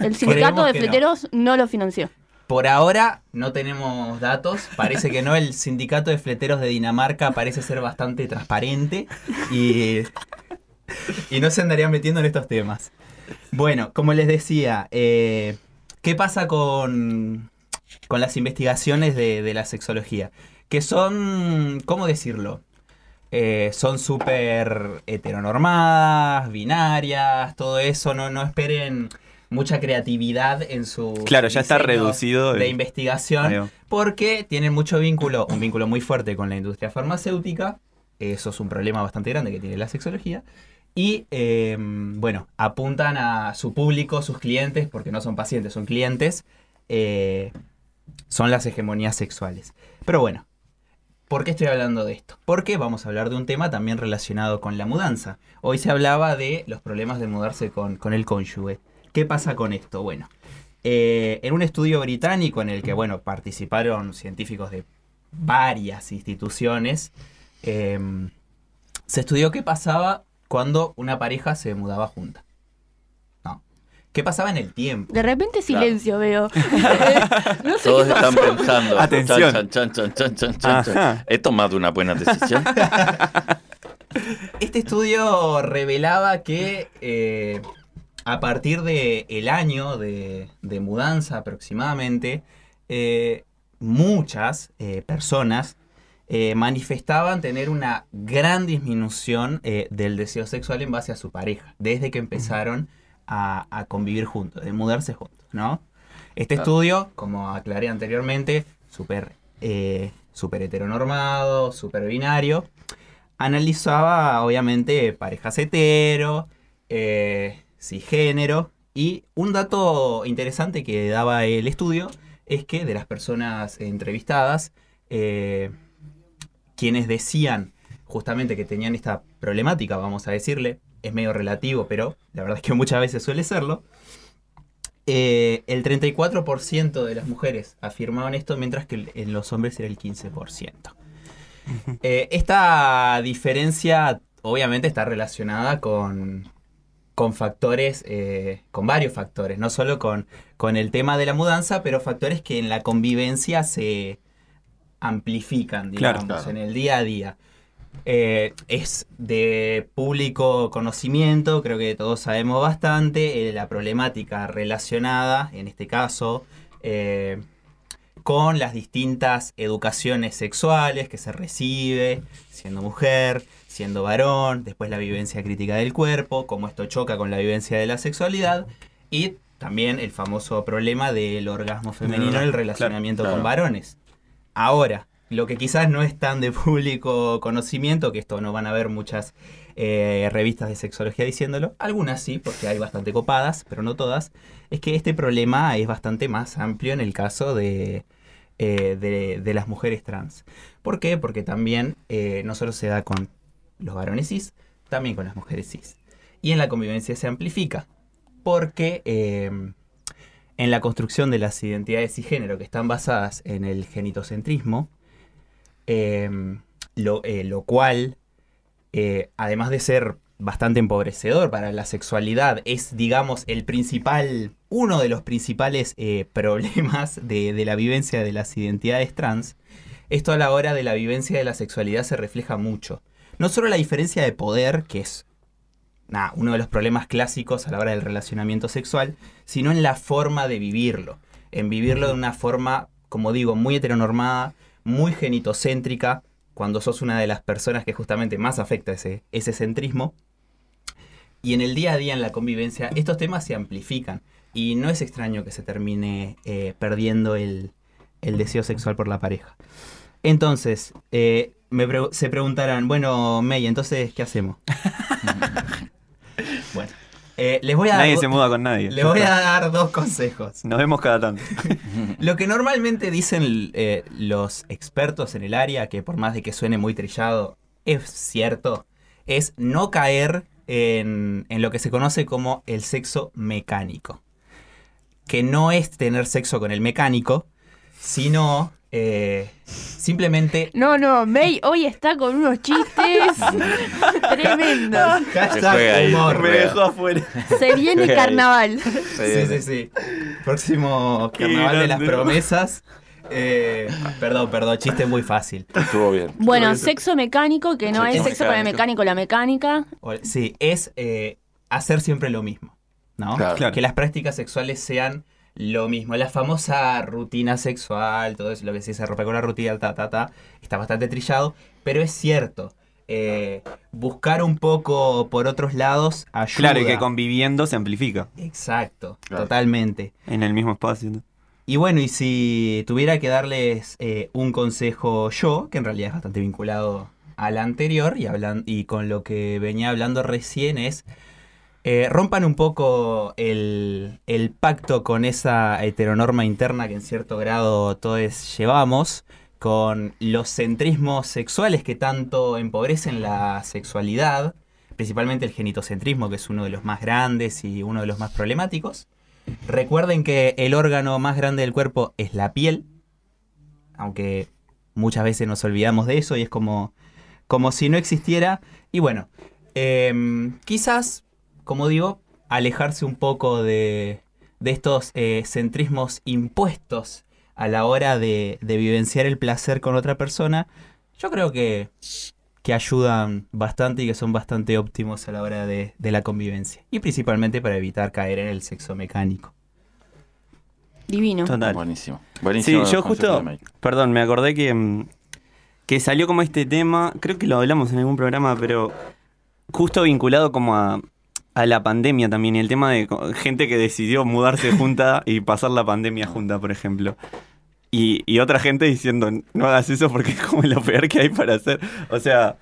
Speaker 7: El sindicato de
Speaker 4: no.
Speaker 7: fleteros no. lo financió.
Speaker 4: Por ahora no tenemos datos, parece que no, el sindicato de fleteros de Dinamarca parece ser bastante transparente y, y no se andarían metiendo en estos temas. Bueno, como les decía, eh, ¿qué pasa con, con las investigaciones de, de la sexología? Que son, ¿cómo decirlo? Eh, son súper heteronormadas, binarias, todo eso, no, no esperen mucha creatividad en su
Speaker 8: Claro, ya está reducido
Speaker 4: de investigación porque tienen mucho vínculo, un vínculo muy fuerte con la industria farmacéutica. Eso es un problema bastante grande que tiene la sexología. Y eh, bueno, apuntan a su público, sus clientes, porque no son pacientes, son clientes, eh, son las hegemonías sexuales. Pero bueno, ¿por qué estoy hablando de esto? Porque vamos a hablar de un tema también relacionado con la mudanza. Hoy se hablaba de los problemas de mudarse con, con el cónyuge. ¿Qué pasa con esto? Bueno, eh, en un estudio británico en el que, bueno, participaron científicos de varias instituciones, eh, se estudió qué pasaba cuando una pareja se mudaba junta. No. ¿Qué pasaba en el tiempo?
Speaker 7: De repente silencio veo. no sé
Speaker 2: Todos
Speaker 7: qué
Speaker 2: están pensando.
Speaker 4: Atención.
Speaker 2: Chan, chan, chan. He tomado una buena decisión.
Speaker 4: Este estudio revelaba que eh, a partir del el año de, de mudanza aproximadamente, eh, muchas eh, personas eh, manifestaban tener una gran disminución eh, del deseo sexual en base a su pareja, desde que empezaron a, a convivir juntos, de mudarse juntos, ¿no? Este
Speaker 2: Claro.
Speaker 4: estudio, como aclaré anteriormente, súper eh, súper heteronormado, súper binario, analizaba obviamente parejas hetero, cisgénero, y un dato interesante que daba el estudio es que de las personas entrevistadas, eh, quienes decían justamente que tenían esta problemática, vamos a decirle, es medio relativo, pero la verdad es que muchas veces suele serlo, eh, el 34% de las mujeres afirmaban esto, mientras que en los hombres era el 15%. Eh, esta diferencia obviamente está relacionada con, con factores, eh, con varios factores, no solo con, con el tema de la mudanza, pero factores que en la convivencia se amplifican, digamos,
Speaker 8: Claro.
Speaker 4: en el día a día. Eh, es de público conocimiento, creo que todos sabemos bastante, eh, la problemática relacionada, en este caso, eh, con las distintas educaciones sexuales que se recibe, siendo mujer, siendo varón, después la vivencia crítica del cuerpo, cómo esto choca con la vivencia de la sexualidad, y también el famoso problema del orgasmo femenino, el
Speaker 8: Claro,
Speaker 4: relacionamiento
Speaker 8: claro.
Speaker 4: con varones. Ahora, lo que quizás no es tan de público conocimiento, que esto no van a ver muchas eh, revistas de sexología diciéndolo, algunas sí, porque hay bastante copadas, pero no todas, es que este problema es bastante más amplio en el caso de, eh, de, las mujeres trans. ¿Por qué? Porque también eh, no solo se da con los varones cis, también con las mujeres cis. Y en la convivencia se amplifica, porque en la construcción de las identidades y género que están basadas en el genitocentrismo, eh, lo, eh, lo cual, eh, además de ser bastante empobrecedor para la sexualidad, es, digamos, el principal, uno de los principales problemas de, de la vivencia de las identidades trans. Esto a la hora de la vivencia de la sexualidad se refleja mucho. No solo la diferencia de poder, que es nada, uno de los problemas clásicos a la hora del relacionamiento sexual, sino en la forma de vivirlo. En vivirlo de una forma, como digo, muy heteronormada, muy genitocéntrica, cuando sos una de las personas que justamente más afecta ese, ese centrismo. Y en el día a día, en la convivencia, estos temas se amplifican. Y no es extraño que se termine eh, perdiendo el, el deseo sexual por la pareja. Entonces, eh, me pre- se preguntarán, bueno, May, entonces, ¿qué hacemos? bueno, eh, les voy a
Speaker 8: Nadie
Speaker 4: dar,
Speaker 8: se muda con nadie.
Speaker 4: les voy a dar dos consejos.
Speaker 8: Nos vemos cada tanto.
Speaker 4: Lo que normalmente dicen eh, los expertos en el área, que por más de que suene muy trillado, es cierto, es no caer en, en lo que se conoce como el sexo mecánico. que no es tener sexo con el mecánico, sino eh, simplemente
Speaker 7: No, no, May hoy está con unos chistes tremendos.
Speaker 4: Hashtag humor.
Speaker 8: Me dejó afuera.
Speaker 7: Se viene carnaval.
Speaker 4: Sí, sí, sí. Próximo carnaval de las promesas. Eh, perdón, perdón, chiste muy fácil.
Speaker 2: Estuvo bien.
Speaker 7: Bueno, sexo mecánico, que no
Speaker 4: Sexo
Speaker 7: es sexo con el
Speaker 4: mecánico.
Speaker 7: la mecánica.
Speaker 4: O- Sí, es eh, hacer siempre lo mismo. ¿no?
Speaker 2: Claro.
Speaker 4: Que las prácticas sexuales sean lo mismo. La famosa rutina sexual, todo eso, lo que se rompe con la rutina, ta, ta, ta, está bastante trillado, pero es cierto. eh, buscar un poco por otros lados ayuda.
Speaker 8: Claro, y que conviviendo se amplifica
Speaker 4: Exacto,
Speaker 2: Claro.
Speaker 4: totalmente.
Speaker 8: en el mismo espacio. ¿no?
Speaker 4: Y bueno, y si tuviera que darles eh, un consejo yo, que en realidad es bastante vinculado al anterior y, hablan, y con lo que venía hablando recién, es eh, rompan un poco el, pacto con esa heteronorma interna que en cierto grado todos llevamos, con los centrismos sexuales que tanto empobrecen la sexualidad, principalmente el genitocentrismo, que es uno de los más grandes y uno de los más problemáticos. Recuerden que el órgano más grande del cuerpo es la piel, aunque muchas veces nos olvidamos de eso y es como, como si no existiera. Y bueno, em, quizás, como digo, alejarse un poco de, de estos eh, centrismos impuestos a la hora de, de vivenciar el placer con otra persona, yo creo que, que ayudan bastante y que son bastante óptimos a la hora de, de la convivencia. Y principalmente para evitar caer en el sexo mecánico.
Speaker 7: Divino.
Speaker 8: Total.
Speaker 2: Buenísimo.
Speaker 8: Sí,
Speaker 2: Buenísimo.
Speaker 8: yo
Speaker 2: el concepto
Speaker 8: justo, perdón, me acordé que, mm, que salió como este tema, creo que lo hablamos en algún programa, pero justo vinculado como a, a la pandemia también y el tema de gente que decidió mudarse junta y pasar la pandemia junta, por ejemplo. Y, y otra gente diciendo, no hagas eso porque es como lo peor que hay para hacer. O sea,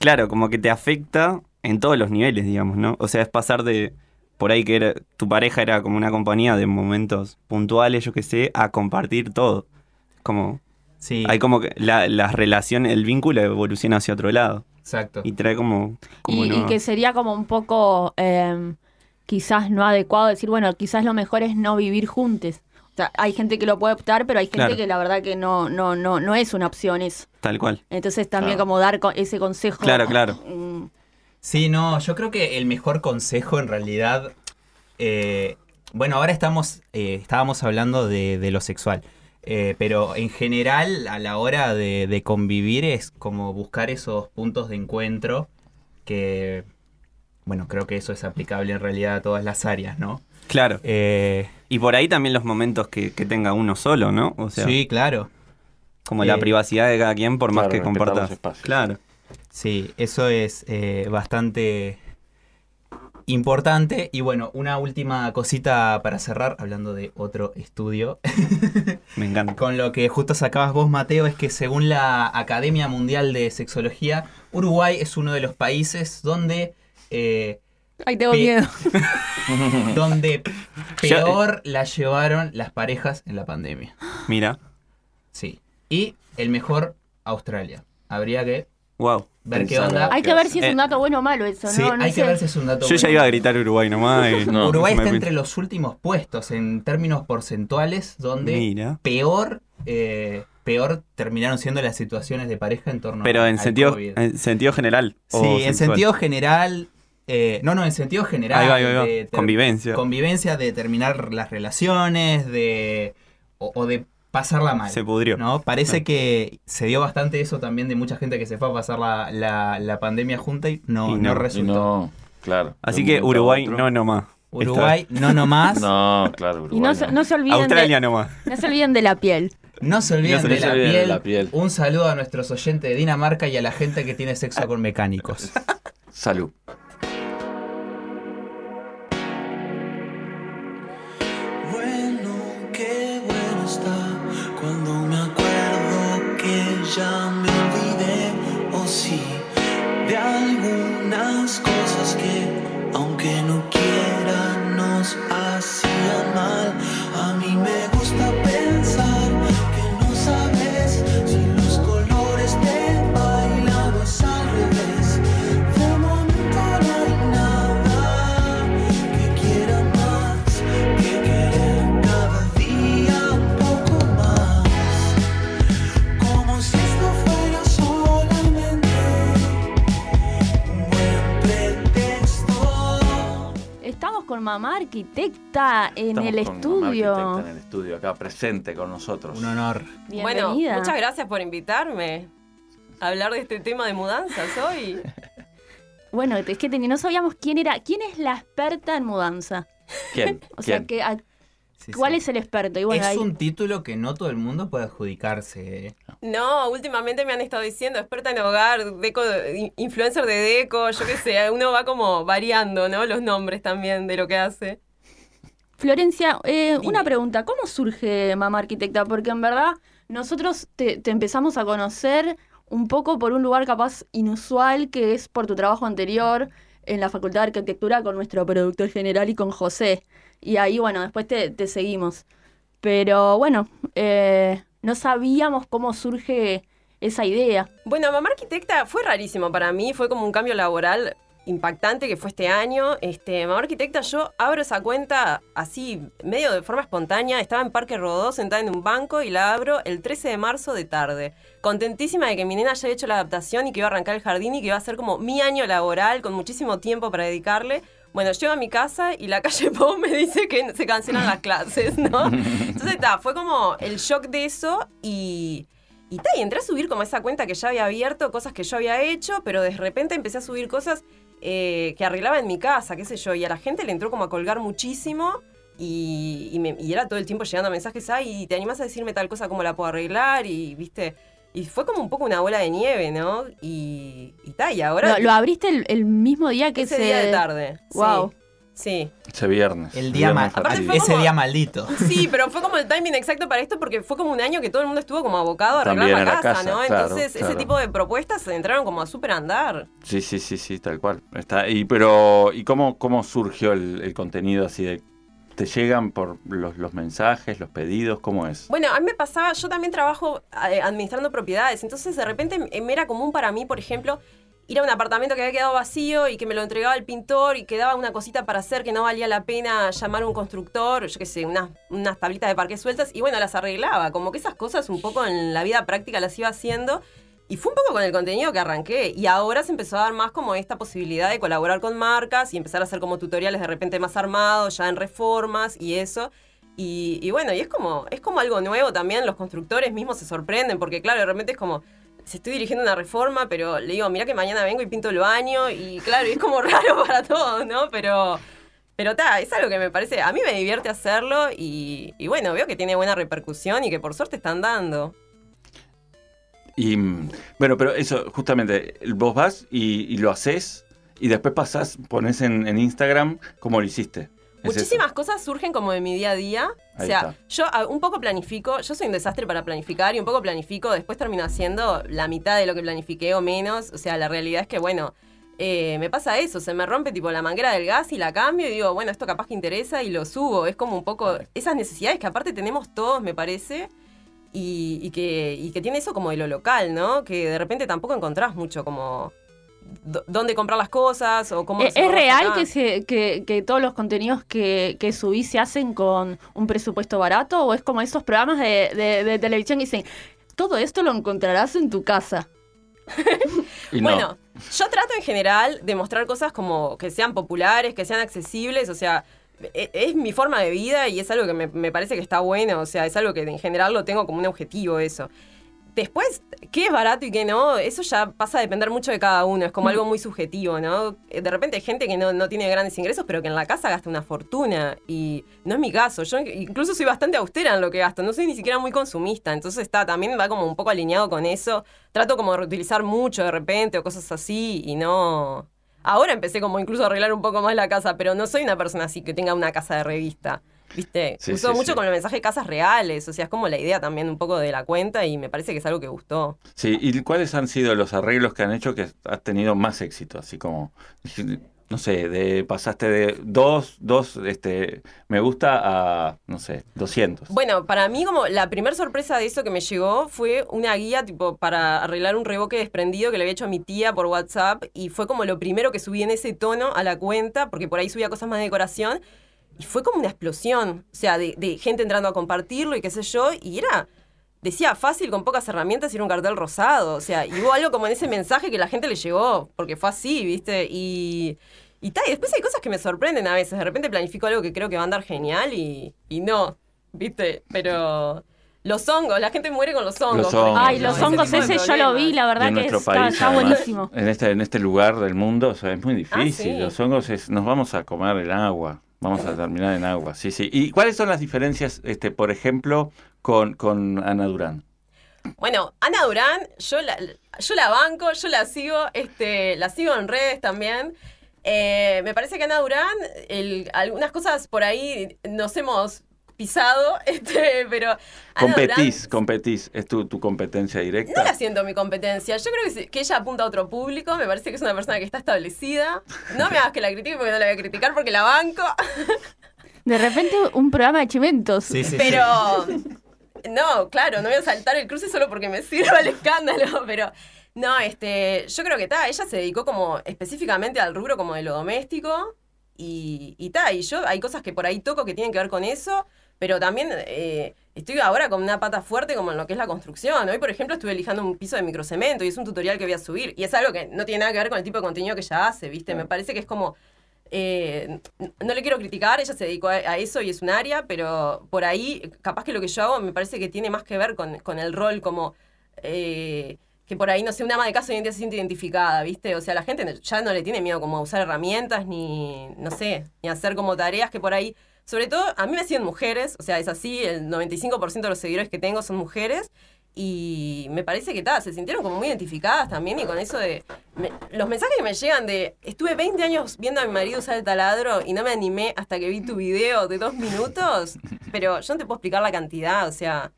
Speaker 8: claro, como que te afecta en todos los niveles, digamos, ¿no? O sea, es pasar de por ahí que era, tu pareja era como una compañía de momentos puntuales, yo qué sé, a compartir todo. Como
Speaker 4: Sí,
Speaker 8: hay como que la, la relación, el vínculo evoluciona hacia otro lado.
Speaker 4: Exacto.
Speaker 8: Y trae como, como
Speaker 7: Y, que sería como un poco em, quizás no adecuado decir, bueno, quizás lo mejor es no vivir juntos. O sea, hay gente que lo puede optar, pero hay gente
Speaker 8: Claro.
Speaker 7: que la verdad que no, no, no, no es una opción eso.
Speaker 8: Tal cual.
Speaker 7: Entonces también
Speaker 2: Claro.
Speaker 7: como dar ese consejo.
Speaker 8: Claro, claro.
Speaker 7: mm,
Speaker 4: Sí, no, yo creo que el mejor consejo en realidad. eh, bueno, ahora estamos. eh, estábamos hablando de, de lo sexual. Eh, pero en general, a la hora de, de convivir, es como buscar esos puntos de encuentro. Que. Bueno, creo que eso es aplicable en realidad a todas las áreas, ¿no?
Speaker 8: Claro.
Speaker 4: Eh,
Speaker 8: Y por ahí también los momentos que, que tenga uno solo, ¿no? O sea,
Speaker 4: sí, claro.
Speaker 8: como la
Speaker 4: eh,
Speaker 8: privacidad de cada quien, por más que compartas. Claro.
Speaker 4: Sí, eso es eh, bastante importante. Y bueno, una última cosita para cerrar, hablando de otro estudio.
Speaker 8: Me encanta.
Speaker 4: Con lo que justo sacabas vos, Mateo, es que según la Academia Mundial de Sexología, Uruguay es uno de los países donde... eh,
Speaker 7: Ay, tengo miedo.
Speaker 4: donde peor la llevaron las parejas en la pandemia.
Speaker 8: Mira.
Speaker 4: Sí. Y el mejor, Australia. Habría que
Speaker 8: Wow.
Speaker 4: Ver qué
Speaker 2: Pensar
Speaker 4: onda.
Speaker 7: Hay que ver si es
Speaker 8: Eh,
Speaker 7: un dato bueno o malo eso,
Speaker 4: Sí,
Speaker 7: ¿no? No
Speaker 4: hay
Speaker 7: sé.
Speaker 4: que ver si es un dato
Speaker 8: Yo ya iba a gritar Uruguay nomás. y-
Speaker 2: No,
Speaker 4: Uruguay está entre los últimos puestos en términos porcentuales donde
Speaker 8: Mira.
Speaker 4: peor eh, peor terminaron siendo las situaciones de pareja en torno
Speaker 8: Pero
Speaker 4: a-
Speaker 8: en
Speaker 4: al
Speaker 8: sentido,
Speaker 4: COVID.
Speaker 8: en sentido general. o
Speaker 4: Sí, en sentido general. eh, no, no, en sentido general.
Speaker 8: Ahí va, ahí va, ahí va.
Speaker 4: de
Speaker 8: Convivencia.
Speaker 4: Convivencia, de terminar las relaciones, de. o, o de pasarla mal.
Speaker 8: Se pudrió.
Speaker 4: ¿no? Parece
Speaker 8: Ah.
Speaker 4: que se dio bastante eso también de mucha gente que se fue a pasar la, la- la pandemia junta y no,
Speaker 8: Y
Speaker 4: no,
Speaker 8: no,
Speaker 4: resultó.
Speaker 2: no, claro.
Speaker 8: Así que Uruguay
Speaker 2: otro.
Speaker 8: no nomás.
Speaker 4: Uruguay, no nomás.
Speaker 2: No, claro, Uruguay.
Speaker 7: Y no, se- no se olviden
Speaker 8: Australia
Speaker 7: de,
Speaker 8: nomás.
Speaker 7: no se olviden de la piel.
Speaker 4: No se olviden,
Speaker 8: No se
Speaker 4: de, la
Speaker 2: olviden de
Speaker 4: piel.
Speaker 2: la piel.
Speaker 4: Un saludo a nuestros oyentes de Dinamarca y a la gente que tiene sexo con mecánicos.
Speaker 2: Salud.
Speaker 23: Que
Speaker 7: mamá arquitecta en
Speaker 2: Estamos
Speaker 7: el
Speaker 2: con mamá
Speaker 7: estudio.
Speaker 2: arquitecta en el estudio, acá presente con nosotros.
Speaker 4: Un honor.
Speaker 26: Bueno,
Speaker 7: Bienvenida.
Speaker 26: muchas gracias por invitarme a hablar de este tema de mudanzas hoy.
Speaker 7: Bueno, es que no sabíamos quién era. ¿Quién es la experta en mudanza?
Speaker 2: ¿Quién?
Speaker 7: O sea, que, a- ¿cuál es el experto? Y bueno,
Speaker 4: es
Speaker 7: ahí-
Speaker 4: un título que no todo el mundo puede adjudicarse. ¿eh?
Speaker 26: No, últimamente me han estado diciendo experta en hogar, deco, influencer de deco, yo qué sé, uno va como variando, ¿no? Los nombres también de lo que hace.
Speaker 7: Florencia, eh, una pregunta. ¿Cómo surge Mamá Arquitecta? Porque en verdad nosotros te, te empezamos a conocer un poco por un lugar capaz inusual que es por tu trabajo anterior en la Facultad de Arquitectura con nuestro productor general y con José. Y ahí, bueno, después te, seguimos. Pero bueno, eh, no sabíamos cómo surge esa idea.
Speaker 26: Bueno, mamá arquitecta fue rarísimo para mí, fue como un cambio laboral impactante que fue este año. Este, mamá arquitecta, yo abro esa cuenta así, medio de forma espontánea. Estaba en Parque Rodó, sentada en un banco y la abro el 13 de marzo de tarde. Contentísima de que mi nena ya había hecho la adaptación y que iba a arrancar el jardín y que iba a ser como mi año laboral con muchísimo tiempo para dedicarle. Bueno, llego a mi casa y la calle Pau me dice que se cancelan las clases, ¿no? Entonces, está, fue como el shock de eso y, y, ta, y entré a subir como esa cuenta que ya había abierto, cosas que yo había hecho, pero de repente empecé a subir cosas eh, que arreglaba en mi casa, qué sé yo, y a la gente le entró como a colgar muchísimo. Y, y me- y era todo el tiempo llegando mensajes, ay, ¿te animás a decirme tal cosa cómo la puedo arreglar? Y, viste, y fue como un poco una bola de nieve, ¿no? Y, y ta, y ahora...
Speaker 7: Lo, lo abriste el, el mismo día que
Speaker 26: ese
Speaker 7: se...
Speaker 26: día de tarde. sí.
Speaker 7: Wow.
Speaker 26: Sí.
Speaker 2: Ese viernes.
Speaker 4: El día
Speaker 2: Viernes
Speaker 4: ma-
Speaker 2: fatídico.
Speaker 26: fue
Speaker 4: ese
Speaker 26: como-
Speaker 4: día maldito.
Speaker 26: Sí, pero fue como el timing exacto para esto porque fue como un año que todo el mundo estuvo como abocado a arreglar la casa,
Speaker 2: casa,
Speaker 26: ¿no?
Speaker 2: claro,
Speaker 26: Entonces ese tipo de propuestas entraron como a súper andar.
Speaker 2: Sí, sí, sí, sí, tal cual. Está, y pero, ¿y cómo, cómo surgió el, el contenido así de te llegan por los, los mensajes, los pedidos? ¿Cómo es?
Speaker 26: Bueno, a mí me pasaba, yo también trabajo eh, administrando propiedades, entonces de repente era común para mí, por ejemplo, ir a un apartamento que había quedado vacío y que me lo entregaba el pintor y quedaba una cosita para hacer que no valía la pena llamar a un constructor, yo qué sé, unas, unas tablitas de parque sueltas y bueno, las arreglaba, como que esas cosas un poco en la vida práctica las iba haciendo. Y fue un poco con el contenido que arranqué. Y ahora se empezó a dar más como esta posibilidad de colaborar con marcas y empezar a hacer como tutoriales de repente más armados, ya en reformas y eso. Y, bueno, y es como, es como algo nuevo también. Los constructores mismos se sorprenden porque, claro, de repente es como, se estoy dirigiendo una reforma, pero le digo, mira que mañana vengo y pinto el baño. Y claro, es como raro para todos, ¿no? Pero, pero ta, es algo que me parece, a mí me divierte hacerlo y bueno, veo que tiene buena repercusión y que por suerte están dando.
Speaker 2: Y mm, bueno, pero eso, justamente, vos vas y, y lo haces y después pasás, pones en, en Instagram cómo lo hiciste. Es.
Speaker 26: Muchísimas cosas surgen como de mi día a día. O sea,
Speaker 2: está.
Speaker 26: yo ah, un poco planifico, yo soy un desastre para planificar y un poco planifico, después termino haciendo la mitad de lo que planifiqué o menos. O sea, la realidad es que, bueno, eh, me pasa eso, se me rompe tipo la manguera del gas y la cambio y digo, bueno, esto capaz que interesa y lo subo. Es como un poco esas necesidades que aparte tenemos todos, me parece. Y, y que, y que tiene eso como de lo local, ¿no? Que de repente tampoco encontrás mucho como dónde comprar las cosas o cómo...
Speaker 7: ¿Es,
Speaker 26: se
Speaker 7: es
Speaker 26: ahorra
Speaker 7: real que, se- que, que todos los contenidos que, que subís se hacen con un presupuesto barato o es como esos programas de, de- de televisión que dicen, todo esto lo encontrarás en tu casa?
Speaker 2: Y no.
Speaker 26: Bueno, yo trato en general de mostrar cosas como que sean populares, que sean accesibles, o sea, e- es mi forma de vida y es algo que me, me parece que está bueno, o sea, es algo que en general lo tengo como un objetivo eso. Después, ¿qué es barato y qué no? Eso ya pasa a depender mucho de cada uno, es como algo muy subjetivo, ¿no? De repente hay gente que no, no tiene grandes ingresos, pero que en la casa gasta una fortuna y no es mi caso. Yo incluso soy bastante austera en lo que gasto, no soy ni siquiera muy consumista, entonces está, también va como un poco alineado con eso. Trato como de reutilizar mucho de repente o cosas así y no... Ahora empecé como incluso a arreglar un poco más la casa, pero no soy una persona así que tenga una casa de revista. ¿Viste?
Speaker 2: Sí, sí,
Speaker 26: mucho
Speaker 2: sí.
Speaker 26: con el mensaje de casas reales, o sea, es como la idea también un poco de la cuenta y me parece que es algo que gustó.
Speaker 2: Sí, ¿y cuáles han sido los arreglos que han hecho que has tenido más éxito? Así como, no sé, de pasaste de dos, dos, este, me gusta a, no sé, 200.
Speaker 26: Bueno, para mí como la primera sorpresa de eso que me llegó fue una guía tipo para arreglar un revoque desprendido que le había hecho a mi tía por WhatsApp y fue como lo primero que subí en ese tono a la cuenta porque por ahí subía cosas más de decoración y fue como una explosión, o sea, de, gente entrando a compartirlo y qué sé yo y era... Decía fácil con pocas herramientas era un cartel rosado. O sea, y hubo algo como en ese mensaje que la gente le llegó, porque fue así, ¿viste? Y, y tal, y después hay cosas que me sorprenden a veces. De repente planifico algo que creo que va a andar genial y, y no, ¿viste? Pero los hongos, la gente muere con los hongos.
Speaker 2: Los hongos,
Speaker 7: Ay, los
Speaker 26: ese
Speaker 7: hongos ese yo lo vi, la verdad
Speaker 2: en
Speaker 7: que
Speaker 2: nuestro
Speaker 7: está,
Speaker 2: país,
Speaker 7: está
Speaker 2: además,
Speaker 7: buenísimo.
Speaker 2: En este, en este lugar del mundo, o sea, es muy difícil.
Speaker 26: Ah, sí.
Speaker 2: Los hongos es, nos vamos a comer el agua. Vamos a terminar en agua, sí, sí. ¿Y cuáles son las diferencias, este, por ejemplo, con, con Ana Durán?
Speaker 26: Bueno, Ana Durán, yo la, yo la banco, yo la sigo, este, la sigo en redes también. Eh, me parece que Ana Durán, el- algunas cosas por ahí nos hemos pisado, este, pero Ana Durán
Speaker 2: Competís, competís. ¿Es tu, tu competencia
Speaker 26: no
Speaker 2: directa?
Speaker 26: la siento mi competencia. Yo creo que, sí- que ella apunta a otro público. Me parece que es una persona que está establecida. No me hagas que la critique porque no la voy a criticar porque la banco.
Speaker 7: De repente un programa de chimentos.
Speaker 26: pero. No, claro, no voy a saltar el cruce solo porque me sirva el escándalo, pero. No, este. Yo creo que está. Ella se dedicó como específicamente al rubro como de lo doméstico. Y, y ta, y yo hay cosas que por ahí toco que tienen que ver con eso, pero también eh, estoy ahora con una pata fuerte como en lo que es la construcción. Hoy, por ejemplo, estuve lijando un piso de microcemento y es un tutorial que voy a subir. Y es algo que no tiene nada que ver con el tipo de contenido que ella hace, ¿viste? Me parece que es como... eh, no le quiero criticar, ella se dedicó a, a eso y es un área, pero por ahí, capaz que lo que yo hago me parece que tiene más que ver con, con el rol como... eh, que por ahí, no sé, una ama de casa hoy en día se siente identificada, ¿viste? O sea, la gente ya no le tiene miedo como a usar herramientas ni, no sé, ni hacer como tareas que por ahí, sobre todo, a mí me siguen mujeres, o sea, es así, el 95% de los seguidores que tengo son mujeres y me parece que tal, se sintieron como muy identificadas también y con eso de, los mensajes que me llegan de, estuve 20 años viendo a mi marido usar el taladro y no me animé hasta que vi tu video de dos minutos, pero yo no te puedo explicar la cantidad, o sea,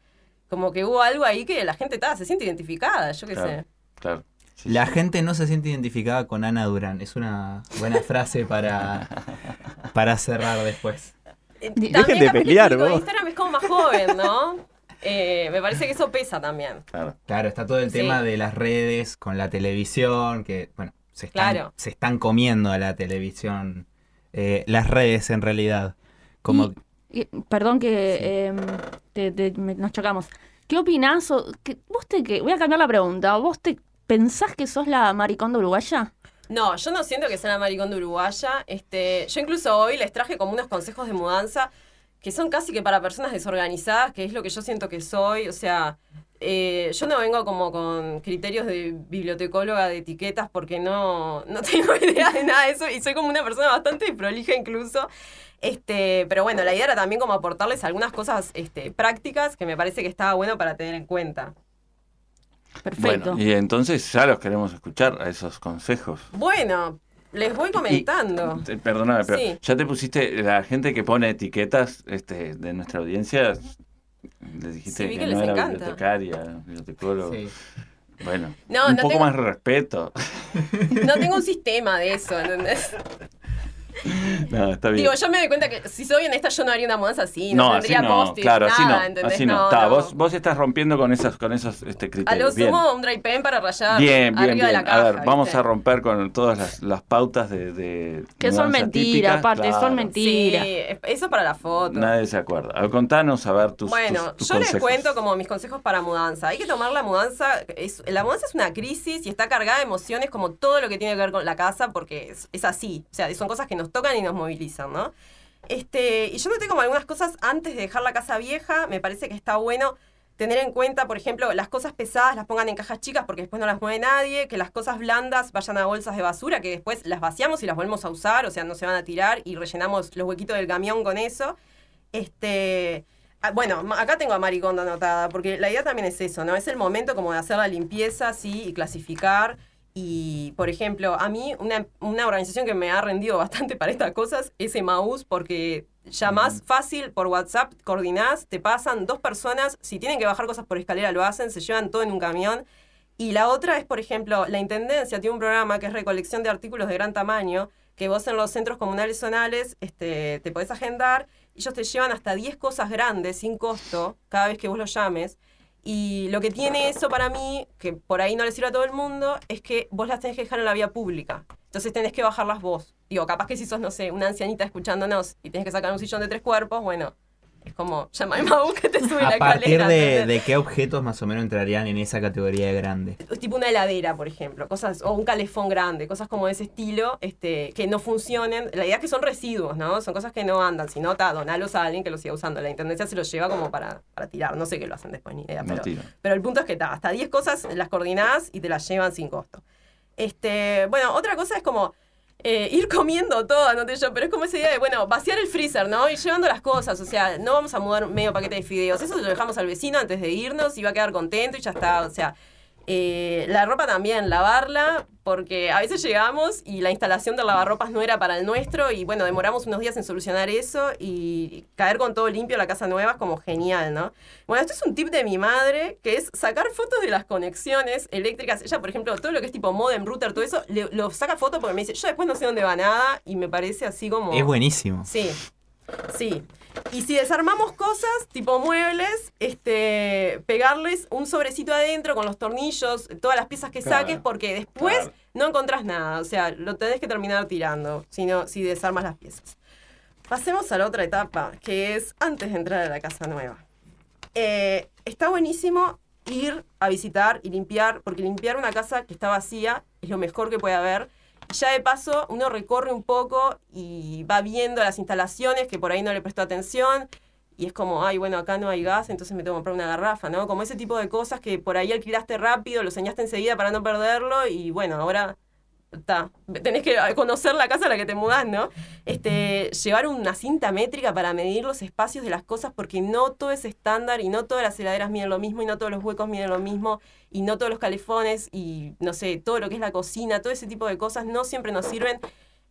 Speaker 26: como que hubo algo ahí que la gente ta, se siente identificada, yo qué sé.
Speaker 2: Claro.
Speaker 4: La gente no se siente identificada con Ana Durán. Es una buena frase para, para cerrar después.
Speaker 26: Eh,
Speaker 4: Dejen
Speaker 26: también
Speaker 4: de
Speaker 26: que el
Speaker 4: pelear,
Speaker 26: de
Speaker 4: vos.
Speaker 26: Instagram es como más joven, ¿no? Eh, me parece que eso pesa también.
Speaker 2: Claro.
Speaker 4: Claro, está todo el
Speaker 26: Sí.
Speaker 4: tema de las redes con la televisión, que, bueno, se están,
Speaker 26: Claro.
Speaker 4: se están comiendo a la televisión, eh, las redes en realidad. Como,
Speaker 7: Y- perdón que em, te- te- me- nos chocamos. ¿Qué opinás? o que, vos te, que, voy a cambiar la pregunta. ¿Vos te pensás que sos la mariconda uruguaya?
Speaker 26: No, yo no siento que sea la maricón de uruguaya. Este, yo incluso hoy les traje como unos consejos de mudanza que son casi que para personas desorganizadas, que es lo que yo siento que soy. O sea, eh, yo no vengo como con criterios de bibliotecóloga de etiquetas porque no, no tengo idea de nada de eso y soy como una persona bastante prolija incluso. Este, pero bueno, la idea era también como aportarles algunas cosas este, prácticas que me parece que estaba bueno para tener en cuenta.
Speaker 2: Bueno, y entonces ya los queremos escuchar a esos consejos.
Speaker 26: Bueno, les voy comentando.
Speaker 2: Perdóname, pero
Speaker 26: Sí.
Speaker 2: ya te pusiste, la gente que pone etiquetas este, de nuestra audiencia, les dijiste
Speaker 26: Sí,
Speaker 2: que,
Speaker 26: que
Speaker 2: no
Speaker 26: les
Speaker 2: era
Speaker 26: encanta.
Speaker 2: bibliotecaria, bibliotecólogo. Bueno,
Speaker 26: No,
Speaker 2: un
Speaker 26: no
Speaker 2: poco
Speaker 26: tengo-
Speaker 2: más de respeto.
Speaker 26: No tengo un sistema de eso, ¿entendés?
Speaker 2: no, está bien.
Speaker 26: Digo, yo me doy cuenta que si soy honesta, yo no haría una mudanza así, no,
Speaker 2: no, así
Speaker 26: tendría
Speaker 2: no,
Speaker 26: post
Speaker 2: claro,
Speaker 26: nada,
Speaker 2: así no, así no. Vos, vos estás rompiendo con esos, con esos este,
Speaker 26: A lo
Speaker 2: criterios. Bien.
Speaker 26: sumo un dry pen para rayar
Speaker 2: Bien, bien,
Speaker 26: arriba de la
Speaker 2: bien.
Speaker 26: caja.
Speaker 2: a ver, vamos a romper con todas las, las pautas de, de
Speaker 7: Que son mentiras, aparte, son mentiras.
Speaker 26: Sí, eso para la foto.
Speaker 2: Nadie se acuerda. A ver, contanos a ver tus,
Speaker 26: Bueno,
Speaker 2: tus- tus
Speaker 26: yo les cuento como mis consejos para mudanza. Hay que tomar la mudanza. Es, la mudanza es una crisis y está cargada de emociones como todo lo que tiene que ver con la casa, porque es, es así. O sea, son cosas que nos tocan y nos movilizan, ¿no? Este, y yo noté como algunas cosas antes de dejar la casa vieja. Me parece que está bueno tener en cuenta, por ejemplo, las cosas pesadas las pongan en cajas chicas porque después no las mueve nadie, que las cosas blandas vayan a bolsas de basura, que después las vaciamos y las volvemos a usar, o sea, no se van a tirar y rellenamos los huequitos del camión con eso. Este, ah, bueno, acá tengo a Maricondo anotada, porque la idea también es eso, ¿no? Es el momento como de hacer la limpieza, sí, y clasificar. Y, por ejemplo, a mí una, una organización que me ha rendido bastante para estas cosas es Emaús, porque llamás fácil por WhatsApp, coordinás, te pasan dos personas, si tienen que bajar cosas por escalera lo hacen, se llevan todo en un camión. Y la otra es, por ejemplo, la Intendencia tiene un programa que es recolección de artículos de gran tamaño, que vos en los centros comunales zonales este, te podés agendar, y ellos te llevan hasta 10 cosas grandes sin costo cada vez que vos los llames. Y lo que tiene eso para mí, que por ahí no le sirve a todo el mundo, es que vos las tenés que dejar en la vía pública. Entonces tenés que bajarlas vos. Digo, capaz que si sos, no sé, una ancianita escuchándonos y tenés que sacar un sillón de tres cuerpos, bueno, Es como, llama a Mau que te sube la
Speaker 4: A partir
Speaker 26: escalera.
Speaker 4: de, de qué objetos más o menos entrarían en esa categoría de grande.
Speaker 26: tipo una heladera, por ejemplo, cosas, o un calefón grande, cosas como de ese estilo, este, que no funcionen. La idea es que son residuos, ¿no? Son cosas que no andan, si no, donalos a alguien que los siga usando. La intendencia se los lleva como para, para tirar, no sé qué lo hacen después, ni idea.
Speaker 2: No
Speaker 26: pero, pero el punto es que está, hasta 10 cosas las coordinás y te las llevan sin costo. Este, bueno, otra cosa es como eh, ir comiendo todo, no yo, pero es como esa idea de, bueno, vaciar el freezer, ¿no? Ir llevando las cosas, o sea, no vamos a mudar medio paquete de fideos, eso lo dejamos al vecino antes de irnos y va a quedar contento y ya está, o sea, eh, la ropa también, lavarla, porque a veces llegamos y la instalación del lavarropas no era para el nuestro y bueno, demoramos unos días en solucionar eso y caer con todo limpio a la casa nueva es como genial, ¿no? Bueno, esto es un tip de mi madre, que es sacar fotos de las conexiones eléctricas. Ella, por ejemplo, todo lo que es tipo modem, router, todo eso, le- lo saca foto porque me dice, yo después no sé dónde va nada y me parece así como...
Speaker 4: Es buenísimo.
Speaker 26: Sí, sí. Y si desarmamos cosas, tipo muebles, este, pegarles un sobrecito adentro con los tornillos, todas las piezas que
Speaker 2: Claro,
Speaker 26: saques, porque después no encontrás nada. O sea, lo tenés que terminar tirando, si, no- si desarmas las piezas. Pasemos a la otra etapa, que es antes de entrar a la casa nueva. Eh, está buenísimo ir a visitar y limpiar, porque limpiar una casa que está vacía es lo mejor que puede haber. Ya de paso, uno recorre un poco y va viendo las instalaciones que por ahí no le prestó atención. Y es como, ay, bueno, acá no hay gas, entonces me tengo que comprar una garrafa, ¿no? Como ese tipo de cosas que por ahí alquilaste rápido, lo señaste enseguida para no perderlo y bueno, ahora está. Tenés que conocer la casa a la que te mudás, ¿no? Este, llevar una cinta métrica para medir los espacios de las cosas porque no todo es estándar y no todas las heladeras miden lo mismo y no todos los huecos miden lo mismo y no todos los calefones y no sé, todo lo que es la cocina, todo ese tipo de cosas no siempre nos sirven.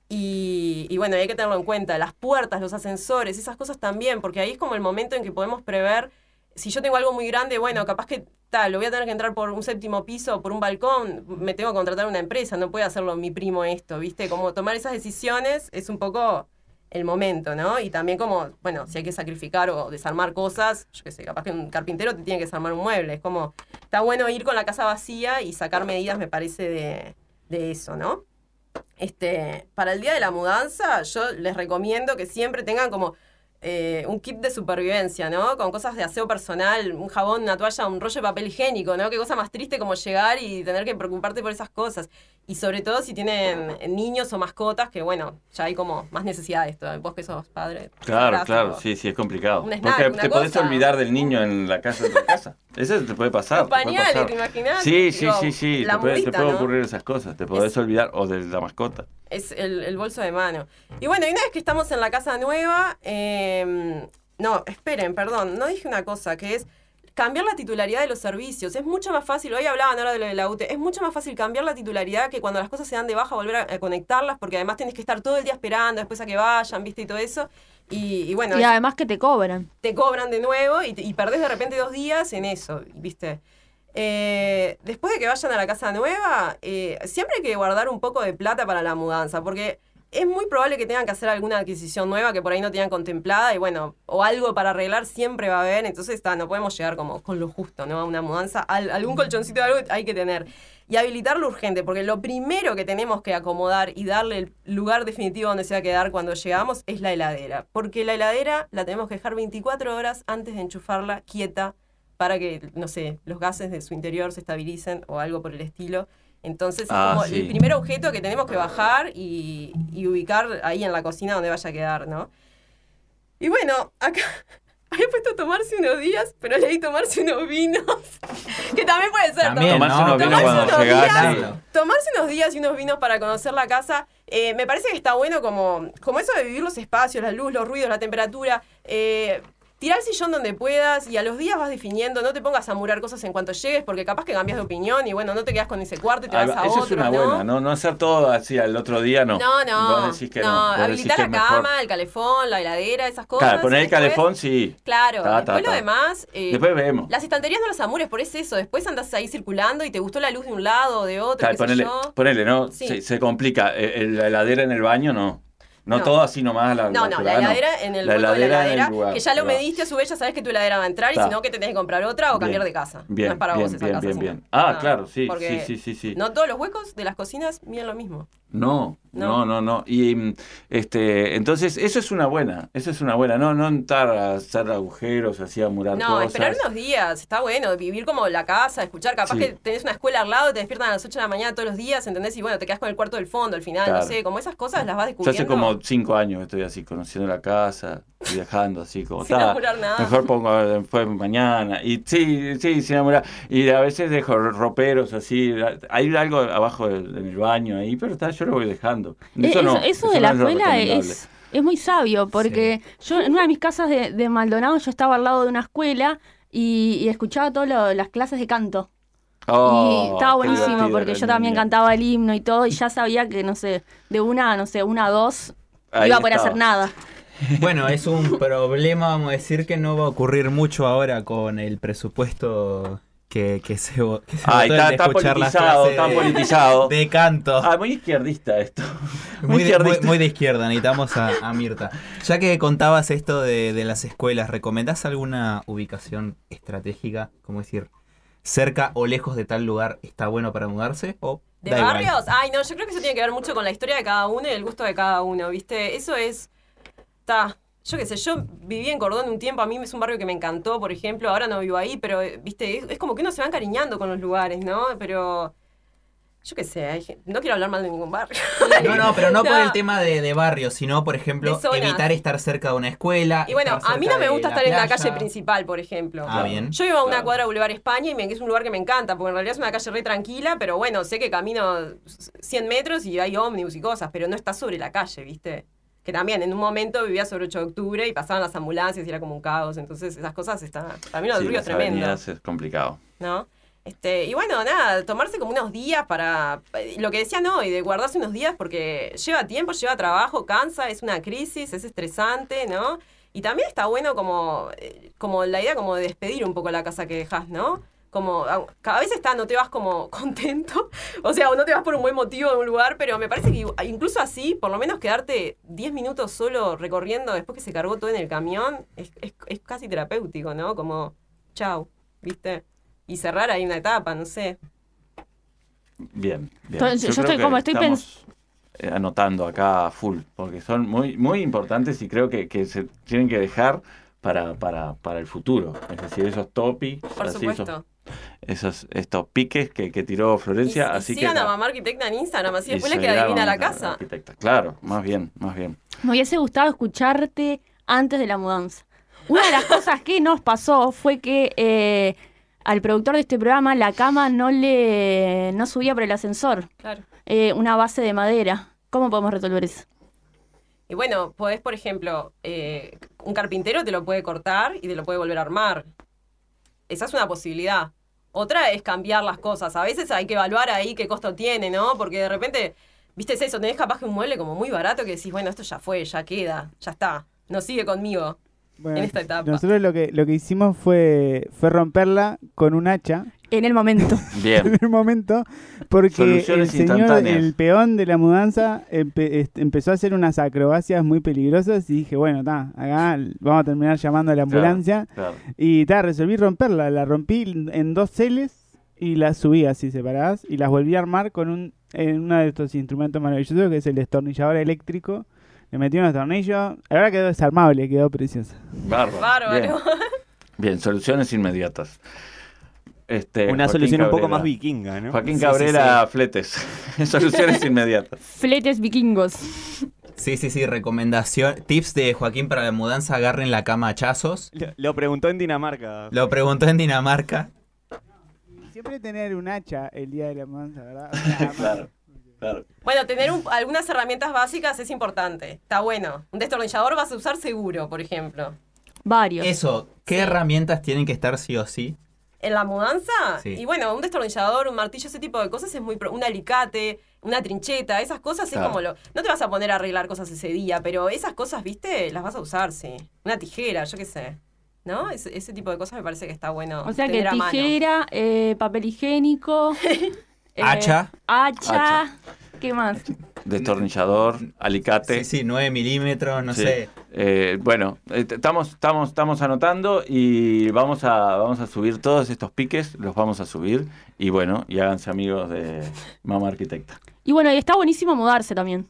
Speaker 26: Y, y bueno, hay que tenerlo en cuenta. Las puertas, los ascensores, esas cosas también, porque ahí es como el momento en que podemos prever. Si yo tengo algo muy grande, bueno, capaz que lo voy a tener que entrar por un séptimo piso por un balcón, me tengo que contratar una empresa, no puede hacerlo mi primo esto, ¿viste? Como tomar esas decisiones es un poco el momento, ¿no? Y también como, bueno, si hay que sacrificar o desarmar cosas, yo qué sé, capaz que un carpintero te tiene que desarmar un mueble, es como, está bueno ir con la casa vacía y sacar medidas, me parece, de, de eso, ¿no? Este, para el día de la mudanza, yo les recomiendo que siempre tengan como eh, un kit de supervivencia, ¿no? Con cosas de aseo personal, un jabón, una toalla, un rollo de papel higiénico, ¿no? Qué cosa más triste como llegar y tener que preocuparte por esas cosas. Y sobre todo si tienen niños o mascotas, que bueno, ya hay como más necesidad de esto. Vos que sos padre.
Speaker 2: Claro, claro, sí, sí, es complicado.
Speaker 26: Snack,
Speaker 2: Porque te podés olvidar del niño en la casa de otra casa. Eso te puede pasar.
Speaker 26: Los
Speaker 2: te
Speaker 26: pañales,
Speaker 2: pasar.
Speaker 26: ¿te imaginas?
Speaker 2: Sí, sí,
Speaker 26: Digo,
Speaker 2: sí, sí. Te puede, ocurrir esas cosas. Te podés olvidar, o de la mascota.
Speaker 26: Es el, el bolso de mano. Y bueno, y una vez que estamos en la casa nueva, eh, no, esperen, perdón, no dije una cosa, que es cambiar la titularidad de los servicios. Es mucho más fácil, hoy hablaban ahora de lo de la UTE, es mucho más fácil cambiar la titularidad que cuando las cosas se dan de baja volver a, a conectarlas, porque además tienes que estar todo el día esperando después a que vayan, viste, y todo eso. Y, y bueno,
Speaker 7: Y además que te cobran.
Speaker 26: te cobran de nuevo y, y perdés de repente dos días en eso, ¿viste? Eh, después de que vayan a la casa nueva, eh, siempre hay que guardar un poco de plata para la mudanza, porque es muy probable que tengan que hacer alguna adquisición nueva que por ahí no tenían contemplada y bueno, o algo para arreglar siempre va a haber, entonces está, no podemos llegar como con lo justo, ¿no? A una mudanza, al- algún colchoncito de algo hay que tener. Y habilitarlo urgente, porque lo primero que tenemos que acomodar y darle el lugar definitivo donde se va a quedar cuando llegamos es la heladera. Porque la heladera la tenemos que dejar 24 horas antes de enchufarla quieta para que, no sé, los gases de su interior se estabilicen o algo por el estilo. Entonces es
Speaker 2: Ah,
Speaker 26: como
Speaker 2: sí.
Speaker 26: el primer objeto que tenemos que bajar y, y ubicar ahí en la cocina donde vaya a quedar, ¿no? Y bueno, acá había puesto tomarse unos días, pero leí tomarse unos vinos, que también puede ser.
Speaker 4: También,
Speaker 2: Tomarse
Speaker 4: ¿no?
Speaker 2: unos vinos
Speaker 26: Tomarse
Speaker 2: cuando
Speaker 26: unos días,
Speaker 2: sí.
Speaker 26: tomarse unos días y unos vinos para conocer la casa, eh, me parece que está bueno como, como eso de vivir los espacios, la luz, los ruidos, la temperatura. Eh, tirar el sillón donde puedas y a los días vas definiendo, no te pongas a murar cosas en cuanto llegues, porque capaz que cambias de opinión y bueno, no te quedas con ese cuarto y te vas
Speaker 2: va,
Speaker 26: a otro,
Speaker 2: es una
Speaker 26: ¿no?
Speaker 2: buena, ¿no? No hacer todo así al otro día, no.
Speaker 26: No, no.
Speaker 2: Vos decís que no.
Speaker 26: no,
Speaker 2: Vos decís
Speaker 26: habilitar
Speaker 2: que
Speaker 26: la cama, el calefón, la heladera, esas cosas.
Speaker 2: Claro, poner el
Speaker 26: después-
Speaker 2: calefón, sí.
Speaker 26: Claro,
Speaker 2: Ta, ta,
Speaker 26: después lo demás. eh,
Speaker 2: Después vemos.
Speaker 26: Las estanterías no las amures, por eso eso. Después andas ahí circulando y te gustó la luz de un lado o de otro. Sé
Speaker 2: ponele, ponele, ¿no?
Speaker 26: Sí.
Speaker 2: Se, se complica. Eh, el- la heladera en el baño, no. No,
Speaker 26: No.
Speaker 2: todo así nomás. La,
Speaker 26: No, no, la heladera en el
Speaker 2: La
Speaker 26: hueco de la
Speaker 2: heladera lugar,
Speaker 26: que ya lo mediste a su vez, ya sabes que tu heladera va a entrar y si no que tenés que comprar otra o cambiar
Speaker 2: Bien.
Speaker 26: de casa.
Speaker 2: Bien,
Speaker 26: no es para
Speaker 2: bien,
Speaker 26: vos esa
Speaker 2: bien,
Speaker 26: casa.
Speaker 2: bien, bien. Ah, claro, sí, sí, sí, sí, sí.
Speaker 26: No todos los huecos de las cocinas miden lo mismo.
Speaker 2: No, no, no, no. Y mm, este, entonces, eso es una buena, eso es una buena. No, no entrar a hacer agujeros, así a murar
Speaker 26: No,
Speaker 2: cosas.
Speaker 26: esperar unos días, está bueno, vivir como la casa, escuchar, capaz
Speaker 2: Sí.
Speaker 26: que tenés una escuela al lado, te despiertan a las 8 de la mañana todos los días, ¿entendés? Y bueno, te quedas con el cuarto del fondo al final, no sé, como esas cosas las vas
Speaker 2: Yo
Speaker 26: descubriendo.
Speaker 2: hace como cinco años que estoy así, conociendo la casa, viajando así, como
Speaker 26: Sin
Speaker 2: "Ta,
Speaker 26: apurar nada".
Speaker 2: Mejor pongo después mañana. Y sí, sí, sin apurar. Y a veces dejo roperos así. Hay algo abajo del- en el baño ahí, pero está, yo lo voy dejando.
Speaker 7: Eh,
Speaker 2: Eso, no,
Speaker 7: eso de la
Speaker 2: es
Speaker 7: escuela es, es muy sabio, porque yo en una de mis casas de, de Maldonado yo estaba al lado de una escuela y, y escuchaba todas las clases de canto.
Speaker 2: Oh,
Speaker 7: y estaba
Speaker 2: qué
Speaker 7: buenísimo porque yo también cantaba el himno y todo y ya sabía que, no sé, de una, no sé, una a dos,
Speaker 4: Ahí
Speaker 7: iba a poder
Speaker 4: estaba.
Speaker 7: hacer nada.
Speaker 4: Bueno, es un problema, vamos a decir, que no va a ocurrir mucho ahora con el presupuesto que, que se, que se
Speaker 2: Ay, está, está
Speaker 4: escuchar las
Speaker 2: politizado, está
Speaker 4: de-
Speaker 2: politizado.
Speaker 4: De canto.
Speaker 2: Ah, muy izquierdista esto.
Speaker 4: Muy de, muy- muy de izquierda, necesitamos a, a Mirta. Ya que contabas esto de, de las escuelas, ¿recomendás alguna ubicación estratégica? Como decir, cerca o lejos de tal lugar está bueno para mudarse? ¿O
Speaker 26: ¿De barrios? Ay, no, yo creo que eso tiene que ver mucho con la historia de cada uno y el gusto de cada uno, ¿viste? Eso es. Está. Yo qué sé, yo viví en Cordón un tiempo, a mí es un barrio que me encantó, por ejemplo, ahora no vivo ahí, pero, eh, viste, es, es como que uno se va encariñando con los lugares, ¿no? Pero. Yo qué sé, no quiero hablar mal de ningún barrio.
Speaker 4: No, no, pero no por el tema de, de barrio, sino, por ejemplo, evitar estar cerca de una escuela.
Speaker 26: Y bueno, a mí no me gusta estar en la calle principal, por ejemplo.
Speaker 4: Ah, bien.
Speaker 26: Yo vivo a una cuadra de Boulevard España y me- es un lugar que me encanta, porque en realidad es una calle re tranquila, pero bueno, sé que camino 100 metros y hay ómnibus y cosas, pero no está sobre la calle, ¿viste? Que también en un momento vivía sobre 8 de octubre y pasaban las ambulancias y era como un caos, entonces esas cosas están... Para mí lo del
Speaker 2: Sí, las
Speaker 26: tremendo.
Speaker 2: es complicado.
Speaker 26: ¿no? Este, y bueno, nada, tomarse como unos días para. Lo que decían hoy, de guardarse unos días porque lleva tiempo, lleva trabajo, cansa, es una crisis, es estresante, ¿no? Y también está bueno como, eh, como la idea como de despedir un poco la casa que dejas, ¿no? Como, au- cada vez está, no te vas como contento, o sea, o no te vas por un buen motivo de un lugar, pero me parece que incluso así, por lo menos quedarte 10 minutos solo recorriendo después que se cargó todo en el camión, es, es- es casi terapéutico, ¿no? Como, chau, ¿viste? Y cerrar ahí una etapa, no sé.
Speaker 2: Bien, bien.
Speaker 7: Entonces, yo estoy como- estoy
Speaker 2: estamos, eh, anotando acá full, porque son muy, muy importantes y creo que, que se tienen que dejar para, para, para el futuro. Es decir, esos topics,
Speaker 26: Por
Speaker 2: así,
Speaker 26: supuesto.
Speaker 2: esos, esos estos piques que, que tiró Florencia,
Speaker 26: y
Speaker 2: así que
Speaker 26: sigan a mamá arquitecta en Instagram, así después adivina la
Speaker 2: con la
Speaker 26: casa.
Speaker 2: arquitecta. Claro, más bien, más bien.
Speaker 7: Me hubiese gustado escucharte antes de la mudanza. Una de las cosas que nos pasó fue que eh, al productor de este programa la cama no le no subía por el ascensor.
Speaker 26: Claro.
Speaker 7: Eh, una base de madera. ¿Cómo podemos resolver eso?
Speaker 26: Y bueno, podés, por ejemplo, eh, un carpintero te lo puede cortar y te lo puede volver a armar. Esa es una posibilidad. Otra es cambiar las cosas. A veces hay que evaluar ahí qué costo tiene, ¿no? Porque de repente, viste es eso, tenés capaz que un mueble como muy barato que decís, bueno, esto ya fue, ya queda, ya está. No sigue conmigo
Speaker 25: Bueno,
Speaker 26: en esta etapa.
Speaker 25: Nosotros lo que, lo que hicimos fue, fue romperla con un hacha.
Speaker 7: En el momento.
Speaker 2: Bien.
Speaker 25: en el momento, porque el señor, el peón de la mudanza, empe- empezó a hacer unas acrobacias muy peligrosas y dije, bueno, está, acá vamos a terminar llamando a la ambulancia.
Speaker 2: claro.
Speaker 25: Y ta, resolví romperla, la rompí en dos celes y las subí así separadas y las volví a armar con un, en uno de estos instrumentos maravillosos que es el destornillador eléctrico. Le metí unos tornillos, ahora quedó desarmable, quedó preciosa.
Speaker 2: Bárbaro.
Speaker 26: Bárbaro.
Speaker 2: Bien. Bien, soluciones inmediatas. Este,
Speaker 8: Una
Speaker 2: Joaquín
Speaker 8: solución un poco más vikinga, ¿no?
Speaker 2: Joaquín
Speaker 8: Sí, sí,
Speaker 2: Cabrera, fletes. soluciones inmediatas.
Speaker 7: Fletes vikingos.
Speaker 4: Sí, sí, sí, recomendación. Tips de Joaquín para la mudanza, agarren la cama a.
Speaker 8: Lo, lo preguntó en Dinamarca.
Speaker 4: Lo preguntó en Dinamarca.
Speaker 25: Siempre tener un hacha el día de la mudanza, ¿verdad?
Speaker 2: claro, claro.
Speaker 26: Bueno, tener un- algunas herramientas básicas es importante. Está bueno. Un destornillador vas a usar seguro, por ejemplo.
Speaker 7: Varios.
Speaker 4: Eso, ¿qué herramientas tienen que estar sí o sí?
Speaker 26: En la mudanza,
Speaker 4: Sí.
Speaker 26: y bueno, un destornillador, un martillo, ese tipo de cosas es muy... pro- Un alicate, una trincheta, esas cosas
Speaker 2: Claro.
Speaker 26: es como lo... No te vas a poner a arreglar cosas ese día, pero esas cosas, viste, las vas a usar, sí. Una tijera, yo qué sé. ¿No? Ese, ese tipo de cosas me parece que está bueno
Speaker 7: O sea que
Speaker 26: tener a mano.
Speaker 7: tijera, eh, papel higiénico, eh,
Speaker 2: Hacha.
Speaker 7: hacha, ¿qué más?
Speaker 2: Destornillador, alicate.
Speaker 4: Sí, sí, 9 milímetros, no
Speaker 2: Sí.
Speaker 4: sé.
Speaker 2: Eh, bueno, eh, estamos, estamos, estamos anotando y vamos a, vamos a subir todos estos piques, los vamos a subir y bueno, y háganse amigos de Mamá Arquitecta.
Speaker 7: Y bueno, y está buenísimo mudarse también.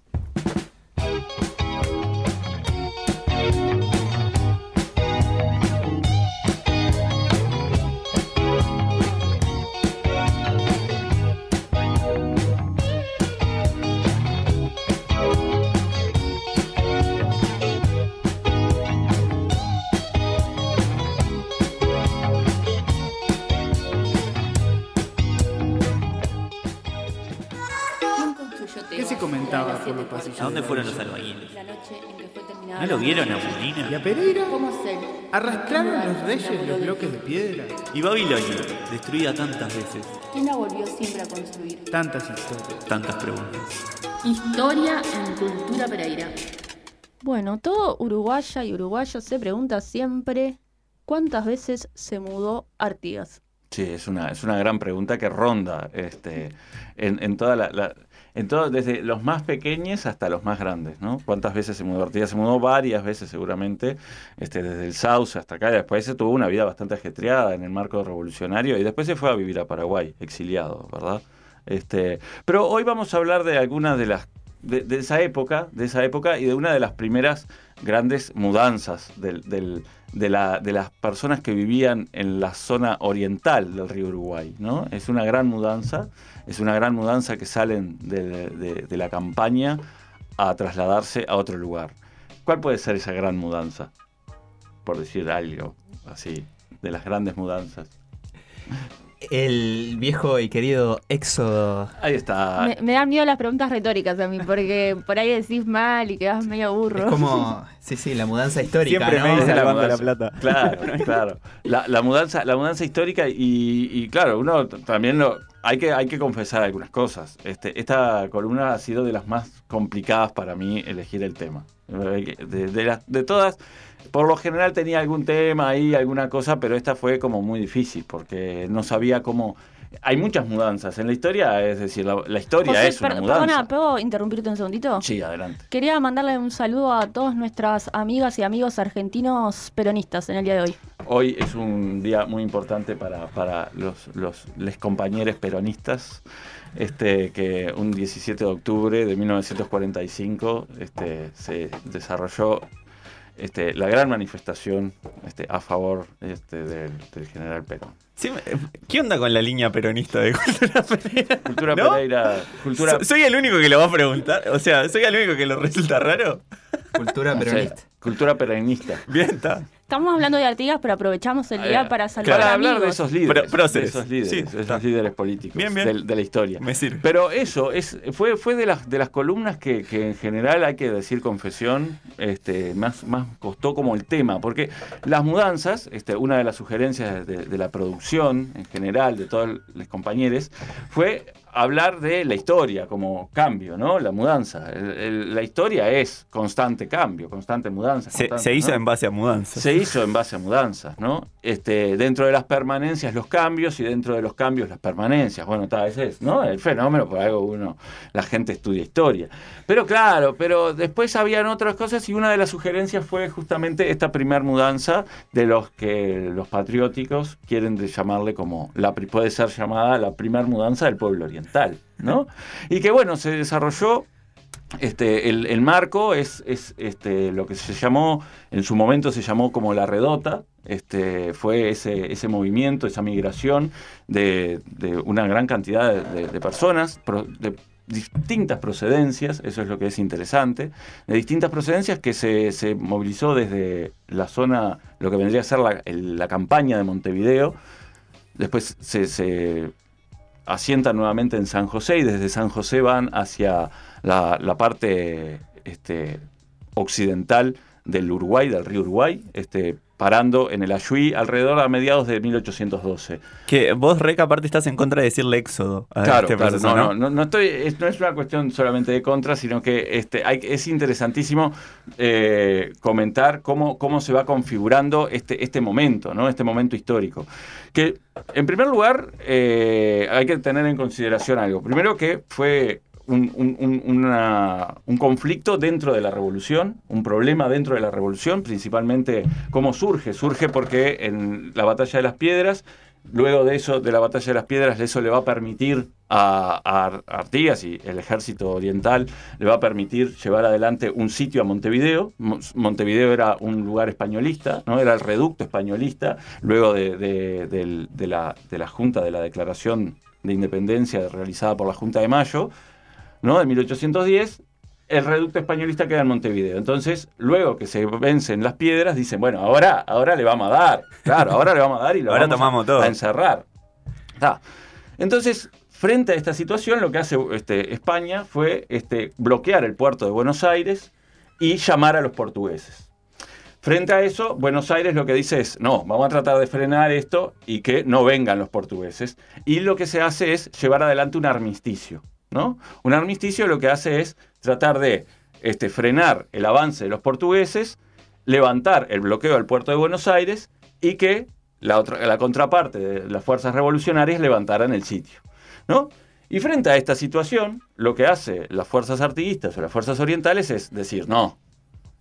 Speaker 24: ¿A dónde
Speaker 25: de
Speaker 24: fueron los albañiles?
Speaker 7: La noche en que fue terminada
Speaker 24: ¿No lo vieron a Molina?
Speaker 25: ¿Y a Pereira?
Speaker 7: ¿Cómo ser?
Speaker 25: ¿Arrastraron los reyes los bloques de piedra?
Speaker 24: ¿Y Babilonia? Destruida tantas veces.
Speaker 7: ¿Quién la volvió siempre a construir?
Speaker 25: Tantas historias.
Speaker 24: Tantas preguntas.
Speaker 7: Historia en Cultura Pereira. Bueno, todo uruguaya y uruguayo se pregunta siempre cuántas veces se mudó Artigas.
Speaker 2: Sí, es una, es una gran pregunta que ronda este, en, en toda la, la- en todo, desde los más pequeños hasta los más grandes, ¿no? ¿Cuántas veces se mudó Artigas? Se mudó varias veces seguramente, este, desde el Sauce hasta acá, y después se tuvo una vida bastante ajetreada en el marco revolucionario y después se fue a vivir a Paraguay, exiliado, ¿verdad? Este, pero hoy vamos a hablar de algunas de las de, esa época, de esa época y de una de las primeras grandes mudanzas de, de las personas que vivían en la zona oriental del río Uruguay, ¿no? Es una gran mudanza, es una gran mudanza que salen de, la campaña a trasladarse a otro lugar. ¿Cuál puede ser esa gran mudanza? Por decir algo así, de las grandes mudanzas.
Speaker 4: El viejo y querido éxodo.
Speaker 2: Ahí está.
Speaker 7: Me, me dan miedo las preguntas retóricas a mí, porque por ahí decís mal y quedás medio burro.
Speaker 4: Es como, sí, sí, la mudanza histórica,
Speaker 8: Siempre
Speaker 4: ¿no?
Speaker 8: me dice
Speaker 2: la
Speaker 8: la la
Speaker 2: mudanza.
Speaker 8: Plata.
Speaker 2: Claro, claro. La, la mudanza, la mudanza histórica y, y claro, uno también lo hay que hay que confesar algunas cosas. Este, esta columna ha sido de las más complicadas para mí elegir el tema. De, de las- de todas, por lo general tenía algún tema ahí, alguna cosa, pero esta fue como muy difícil porque no sabía cómo. Hay muchas mudanzas en la historia, es decir, la, la historia
Speaker 7: José,
Speaker 2: es una
Speaker 7: per-
Speaker 2: mudanza.
Speaker 7: perdona, ¿puedo interrumpirte un segundito?
Speaker 2: Sí, adelante.
Speaker 7: Quería mandarle un saludo a todas nuestras amigas y amigos argentinos peronistas en el día de hoy.
Speaker 2: Hoy es un día muy importante para, para los, los les compañeros peronistas, este, que un 17 de octubre de 1945 este, se desarrolló este, la gran manifestación este, a favor este, del, del general Perón.
Speaker 8: Sí, me- ¿Qué onda con la línea peronista de Cultura Pereira?
Speaker 2: Cultura
Speaker 8: ¿No?
Speaker 2: Pereira, cultura...
Speaker 8: ¿Soy el único que lo va a preguntar? O sea, ¿soy el único que lo resulta raro?
Speaker 4: Cultura peronista.
Speaker 2: cultura peronista.
Speaker 8: Bien, está.
Speaker 7: Estamos hablando de Artigas, pero aprovechamos el día
Speaker 2: Eh,
Speaker 7: para saludar
Speaker 2: para
Speaker 7: a
Speaker 2: hablar
Speaker 7: amigos.
Speaker 2: de esos líderes, de esos líderes,
Speaker 8: Sí,
Speaker 2: de
Speaker 8: está.
Speaker 2: esos líderes políticos
Speaker 8: Bien, bien.
Speaker 2: del- De, la historia.
Speaker 8: Me sirve.
Speaker 2: Pero eso es fue fue de las de las columnas que, que en general hay que decir confesión, este más más costó como el tema, porque las mudanzas, este una de las sugerencias de, de la producción en general de todos los compañeros fue hablar de la historia como cambio, ¿no? La mudanza. El- el- la historia es constante cambio, constante mudanza.
Speaker 8: Se, hizo
Speaker 2: ¿no?
Speaker 8: en base a mudanza.
Speaker 2: Se hizo en base a mudanzas, ¿no? Este, dentro de las permanencias los cambios y dentro de los cambios las permanencias. Bueno, está, ese es, ¿no? El fenómeno, por algo uno, la gente estudia historia. Pero claro, pero después habían otras cosas y una de las sugerencias fue justamente esta primer mudanza de los que los patrióticos quieren llamarle como, la, puede ser llamada la primer mudanza del pueblo oriental, ¿no? Y que bueno, se desarrolló este, el, marco es, es este, lo que se llamó, en su momento se llamó como la redota, este, fue ese, movimiento, esa migración de, de una gran cantidad de, personas, de distintas procedencias, eso es lo que es interesante, de distintas procedencias que se, movilizó desde la zona, lo que vendría a ser la campaña de Montevideo, después se, se asientan nuevamente en San José y desde San José van hacia la, la parte este, occidental del Uruguay, del río Uruguay, este, parando en el Ayuí alrededor a mediados de 1812.
Speaker 8: Que vos, Reca, aparte estás en contra de decirle éxodo. a
Speaker 2: Claro,
Speaker 8: este
Speaker 2: claro, no, no, no, no estoy, es- no es una cuestión solamente de contra, sino que este, hay, es interesantísimo eh, comentar cómo, cómo se va configurando este, este momento, ¿no? este momento histórico. Que, en primer lugar, eh, hay que tener en consideración algo. Primero que fue un, un- conflicto dentro de la revolución, un problema dentro de la revolución, principalmente cómo surge. Surge porque en la batalla de las piedras, luego de eso, de la batalla de las piedras, eso le va a permitir a, Artigas y el ejército oriental, le va a permitir llevar adelante un sitio a Montevideo. Mo- Montevideo era un lugar españolista, ¿no? era el reducto españolista, luego de, de- del- de la, de la Junta, de la Declaración de Independencia realizada por la Junta de Mayo, ¿no? de 1810, el reducto españolista queda en Montevideo. Entonces, luego que se vencen las piedras, dicen, bueno, ahora, ahora le vamos a dar. Claro, ahora le vamos a dar y lo
Speaker 27: Ahora
Speaker 2: vamos a-
Speaker 27: todo.
Speaker 2: a encerrar. Entonces, frente a esta situación, lo que hace este, España fue este, bloquear el puerto de Buenos Aires y llamar a los portugueses. Frente a eso, Buenos Aires lo que dice es, no, vamos a tratar de frenar esto y que no vengan los portugueses. Y lo que se hace es llevar adelante un armisticio, ¿no? Un armisticio lo que hace es tratar de este, frenar el avance de los portugueses, levantar el bloqueo del puerto de Buenos Aires y que la, otra, la contraparte de las fuerzas revolucionarias levantaran el sitio, ¿no? Y frente a esta situación, lo que hace las fuerzas artiguistas o las fuerzas orientales es decir, no,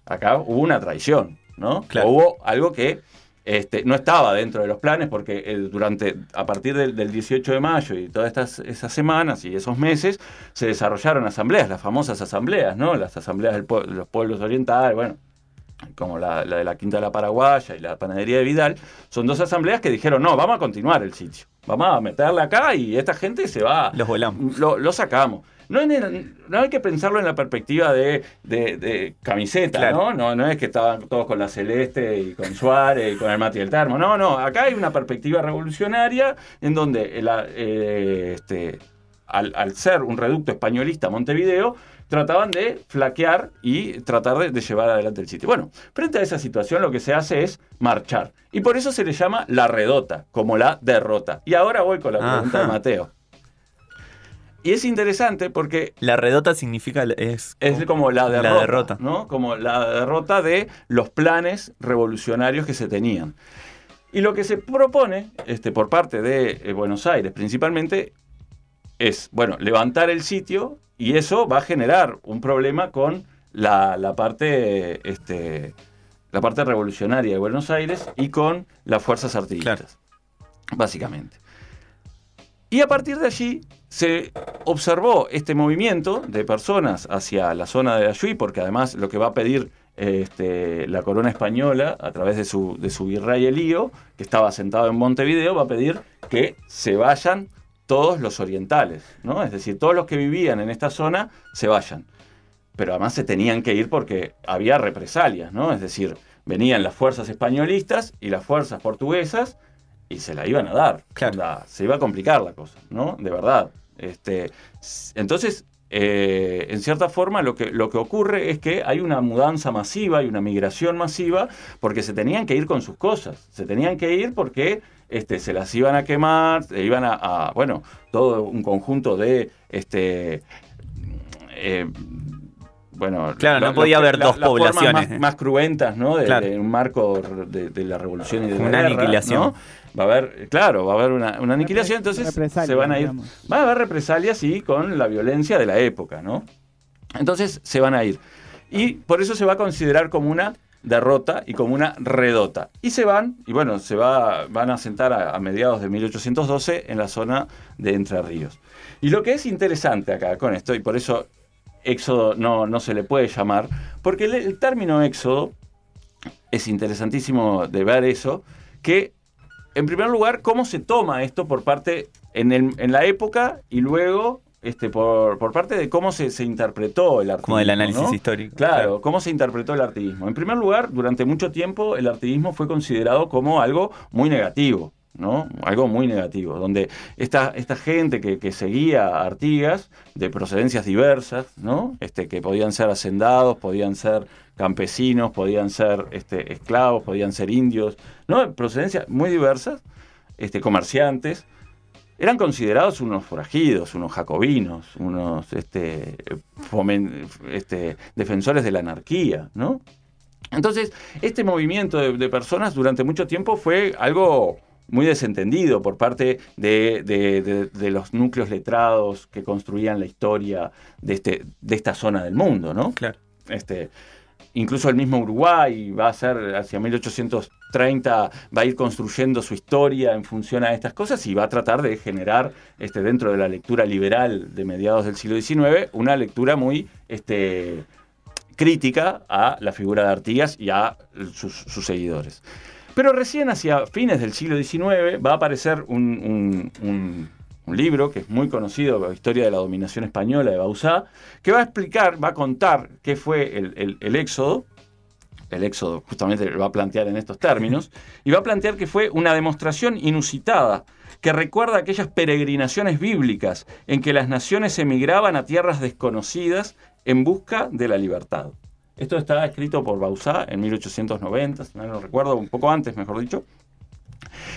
Speaker 2: acá hubo una traición, ¿no? O Hubo algo que este, no estaba dentro de los planes porque eh, durante, a partir del, del 18 de mayo y todas estas, esas semanas y esos meses se desarrollaron asambleas, las famosas asambleas, ¿no? Las asambleas pue- de los pueblos orientales, bueno, como la, la de la Quinta de la Paraguaya y la Panadería de Vidal, son dos asambleas que dijeron, no, vamos a continuar el sitio, vamos a meterle acá y esta gente se va...
Speaker 27: Los volamos.
Speaker 2: Lo, lo sacamos. No, en el- no hay que pensarlo en la perspectiva de, de- de camiseta,
Speaker 27: Claro.
Speaker 2: ¿no? ¿no? No es que estaban todos con la Celeste y con Suárez y con el Mati y el Termo. No, no. Acá hay una perspectiva revolucionaria en donde el, eh, este, al, al ser un reducto españolista Montevideo, trataban de flaquear y tratar de, de llevar adelante el sitio. Bueno, frente a esa situación lo que se hace es marchar. Y por eso se le llama la redota, como la derrota. Y ahora voy con la pregunta de. Mateo. Y es interesante porque
Speaker 27: La redota significa es,
Speaker 2: es como la derrota,
Speaker 27: La derrota.
Speaker 2: ¿no? Como la derrota de los planes revolucionarios que se tenían. Y lo que se propone este, por parte de eh, Buenos Aires principalmente es, bueno, levantar el sitio y eso va a generar un problema con la, la parte, este, la parte revolucionaria de Buenos Aires y con las fuerzas artilleristas, básicamente. Y a partir de allí se observó este movimiento de personas hacia la zona de Ayuí, porque además lo que va a pedir este, la corona española a través de su, de su virrey Elío, que estaba sentado en Montevideo, va a pedir que se vayan todos los orientales, ¿no? Es decir, todos los que vivían en esta zona se vayan. Pero además se tenían que ir porque había represalias, ¿no? Es decir, venían las fuerzas españolistas y las fuerzas portuguesas y se la iban a dar. Onda, se iba a complicar la cosa, ¿no? De verdad. Este, entonces, eh, en cierta forma, lo que, lo que ocurre es que hay una mudanza masiva, hay una migración masiva, porque se tenían que ir con sus cosas. Se tenían que ir porque este, se las iban a quemar, se iban a, a, bueno, todo un conjunto de, este, eh, bueno,
Speaker 27: Claro, no
Speaker 2: la-
Speaker 27: podía
Speaker 2: la-
Speaker 27: haber
Speaker 2: la-
Speaker 27: dos poblaciones.
Speaker 2: Más, más cruentas, ¿no? De,
Speaker 27: Claro.
Speaker 2: de un marco de, de la revolución y de la
Speaker 27: Una
Speaker 2: guerra,
Speaker 27: aniquilación.
Speaker 2: ¿no? Va a haber, claro, va a haber una, una aniquilación, entonces se van a ir.
Speaker 25: digamos.
Speaker 2: Va a haber represalias, sí, con la violencia de la época, ¿no? Entonces se van a ir. Y por eso se va a considerar como una derrota y como una redota. Y se van, y bueno, se va, van a sentar a, a mediados de 1812 en la zona de Entre Ríos. Y lo que es interesante acá con esto, y por eso éxodo no, no se le puede llamar, porque el, el término éxodo es interesantísimo de ver eso, que en primer lugar, cómo se toma esto por parte, en, el- en la época y luego este, por, por parte de cómo se, se interpretó el artiguismo.
Speaker 27: Como del análisis
Speaker 2: ¿no?
Speaker 27: histórico.
Speaker 2: Claro, cómo se interpretó el artiguismo. En primer lugar, durante mucho tiempo el artiguismo fue considerado como algo muy negativo. ¿no? Algo muy negativo, donde esta, esta gente que, que seguía a Artigas, de procedencias diversas, ¿no? Este, que podían ser hacendados, podían ser campesinos, podían ser este, esclavos, podían ser indios, ¿no? Procedencias muy diversas, este, comerciantes, eran considerados unos forajidos, unos jacobinos, unos este, fomen- este, defensores de la anarquía, ¿no? Entonces, este movimiento de, de personas durante mucho tiempo fue algo muy desentendido por parte de, de- de- de los núcleos letrados que construían la historia de, este, de esta zona del mundo, ¿no?
Speaker 27: Claro.
Speaker 2: Este, incluso el mismo Uruguay va a ser hacia 1830, va a ir construyendo su historia en función a estas cosas y va a tratar de generar este, dentro de la lectura liberal de mediados del siglo XIX una lectura muy este, crítica a la figura de Artigas y a sus, seguidores. Pero recién hacia fines del siglo XIX va a aparecer un- un libro que es muy conocido, la historia de la dominación española de Bauzá, que va a explicar, va a contar qué fue el, el- el éxodo. El éxodo justamente lo va a plantear en estos términos, y va a plantear que fue una demostración inusitada que recuerda aquellas peregrinaciones bíblicas en que las naciones emigraban a tierras desconocidas en busca de la libertad. Esto está escrito por Bauzá en 1890, si no recuerdo, un poco antes, mejor dicho.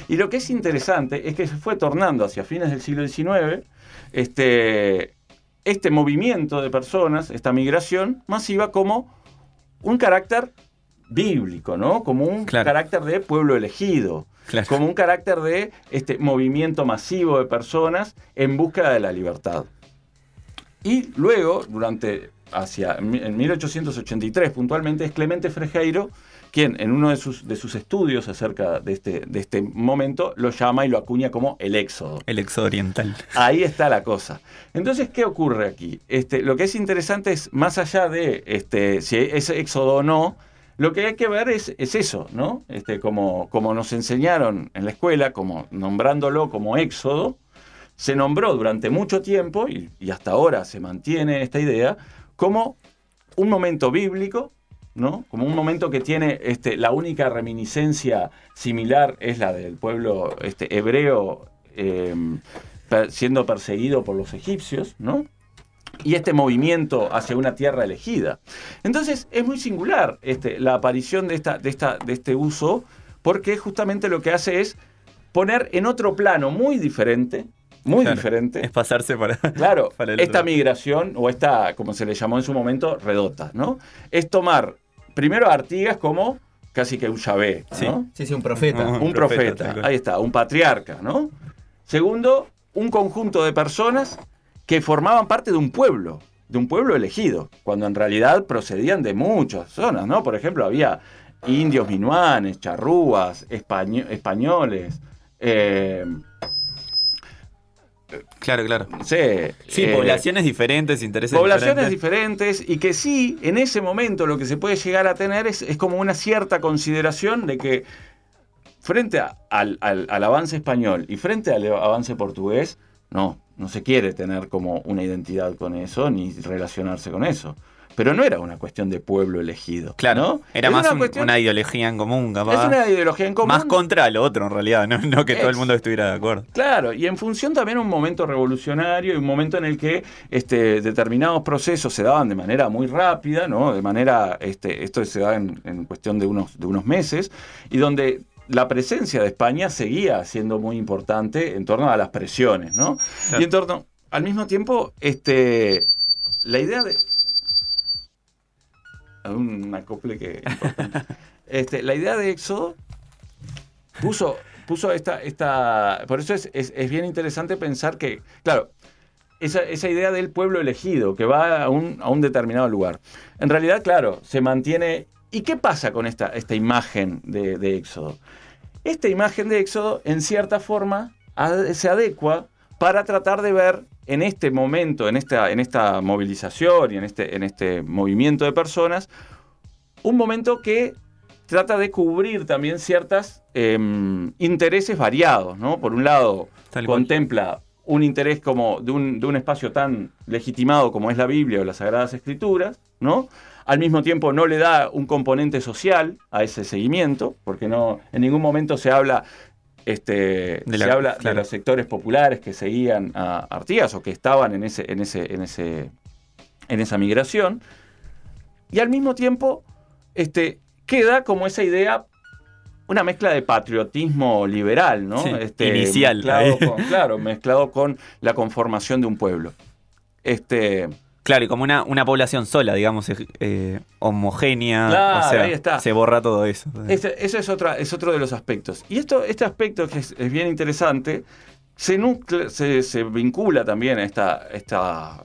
Speaker 2: Y lo que es interesante es que se fue tornando hacia fines del siglo XIX este, este movimiento de personas, esta migración masiva, como un carácter bíblico, ¿no? Como un carácter de pueblo elegido. Como un carácter de este movimiento masivo de personas en búsqueda de la libertad. Y luego, durante hacia en 1883 puntualmente, es Clemente Frejeiro quien en uno de sus, de sus estudios acerca de este, de este momento lo llama y lo acuña como el éxodo.
Speaker 27: El éxodo oriental.
Speaker 2: Ahí está la cosa. Entonces, ¿qué ocurre aquí? Este, lo que es interesante es, más allá de este, si es éxodo o no, lo que hay que ver es, es eso, ¿no? Este, como, como nos enseñaron en la escuela, como nombrándolo como éxodo, se nombró durante mucho tiempo, y, y hasta ahora se mantiene esta idea, como un momento bíblico, ¿no? Como un momento que tiene este, la única reminiscencia similar es la del pueblo este, hebreo eh, per- siendo perseguido por los egipcios, ¿no? Y este movimiento hacia una tierra elegida. Entonces es muy singular este, la aparición de, esta, de, esta, de este uso, porque justamente lo que hace es poner en otro plano muy diferente, muy
Speaker 27: Claro,
Speaker 2: diferente,
Speaker 27: Es pasarse para.
Speaker 2: Claro,
Speaker 27: para
Speaker 2: esta migración, o esta, como se le llamó en su momento, redota, ¿no? Es tomar primero a Artigas como casi que un Yahvé, ¿no?
Speaker 4: Sí, sí, un profeta.
Speaker 2: Un profeta, ahí está, un patriarca, ¿no? Segundo, un conjunto de personas que formaban parte de un pueblo, de un pueblo elegido, cuando en realidad procedían de muchas zonas, ¿no? Por ejemplo, había indios minuanes, charrúas, españo- españoles, eh,
Speaker 27: Claro, claro.
Speaker 2: Sí,
Speaker 27: Sí,
Speaker 2: eh,
Speaker 27: poblaciones diferentes, intereses
Speaker 2: poblaciones
Speaker 27: diferentes.
Speaker 2: diferentes y que sí, en ese momento lo que se puede llegar a tener es, es como una cierta consideración de que frente a- al, al- al avance español y frente al avance portugués, no, no se quiere tener como una identidad con eso ni relacionarse con eso. Pero no era una cuestión de pueblo elegido.
Speaker 27: Claro,
Speaker 2: ¿no?
Speaker 27: era más
Speaker 2: una
Speaker 27: un-
Speaker 2: cuestión-
Speaker 27: una ideología en común, capaz.
Speaker 2: Es una ideología en común.
Speaker 27: Más contra lo otro, en realidad, no, no que todo el mundo estuviera de acuerdo.
Speaker 2: Claro, y en función también a un momento revolucionario y un momento en el que este, determinados procesos se daban de manera muy rápida, ¿no? De manera, este, esto se da en, en cuestión de unos, de unos meses, y donde la presencia de España seguía siendo muy importante en torno a las presiones, ¿no?
Speaker 27: Claro.
Speaker 2: Y en torno, al mismo tiempo, este, la idea de... Un acople que... Este, la idea de Éxodo puso, puso esta, esta. Por eso es, es- bien interesante pensar que, claro, esa, esa idea del pueblo elegido que va a un, a un determinado lugar. En realidad, claro, se mantiene. ¿Y qué pasa con esta, esta imagen de, Éxodo? Esta imagen de Éxodo, en cierta forma, se adecua para tratar de ver en este momento, en esta, en esta movilización y en este, en este movimiento de personas, un momento que trata de cubrir también ciertos intereses variados, ¿no? Por un lado, contempla un interés como de un, de un espacio tan legitimado como es la Biblia o las Sagradas Escrituras, ¿no? Al mismo tiempo no le da un componente social a ese seguimiento, porque no, en ningún momento se habla, este, se
Speaker 27: la-
Speaker 2: habla de los sectores populares que seguían a Artigas o que estaban en ese, en ese, en ese, en esa migración. Y al mismo tiempo, este, queda como esa idea, una mezcla de patriotismo liberal, ¿no?
Speaker 27: Sí,
Speaker 2: Este,
Speaker 27: inicial,
Speaker 2: mezclado
Speaker 27: ahí.
Speaker 2: con- claro, mezclado con la conformación de un pueblo. Este,
Speaker 27: Claro, y como una, una población sola, digamos, eh, homogénea.
Speaker 2: Claro,
Speaker 27: o sea,
Speaker 2: ahí está.
Speaker 27: se borra todo eso.
Speaker 2: Este- eso es, otra, es otro de los aspectos. Y esto, este aspecto que es, es bien interesante, se, nucle- se, se vincula también a esta, esta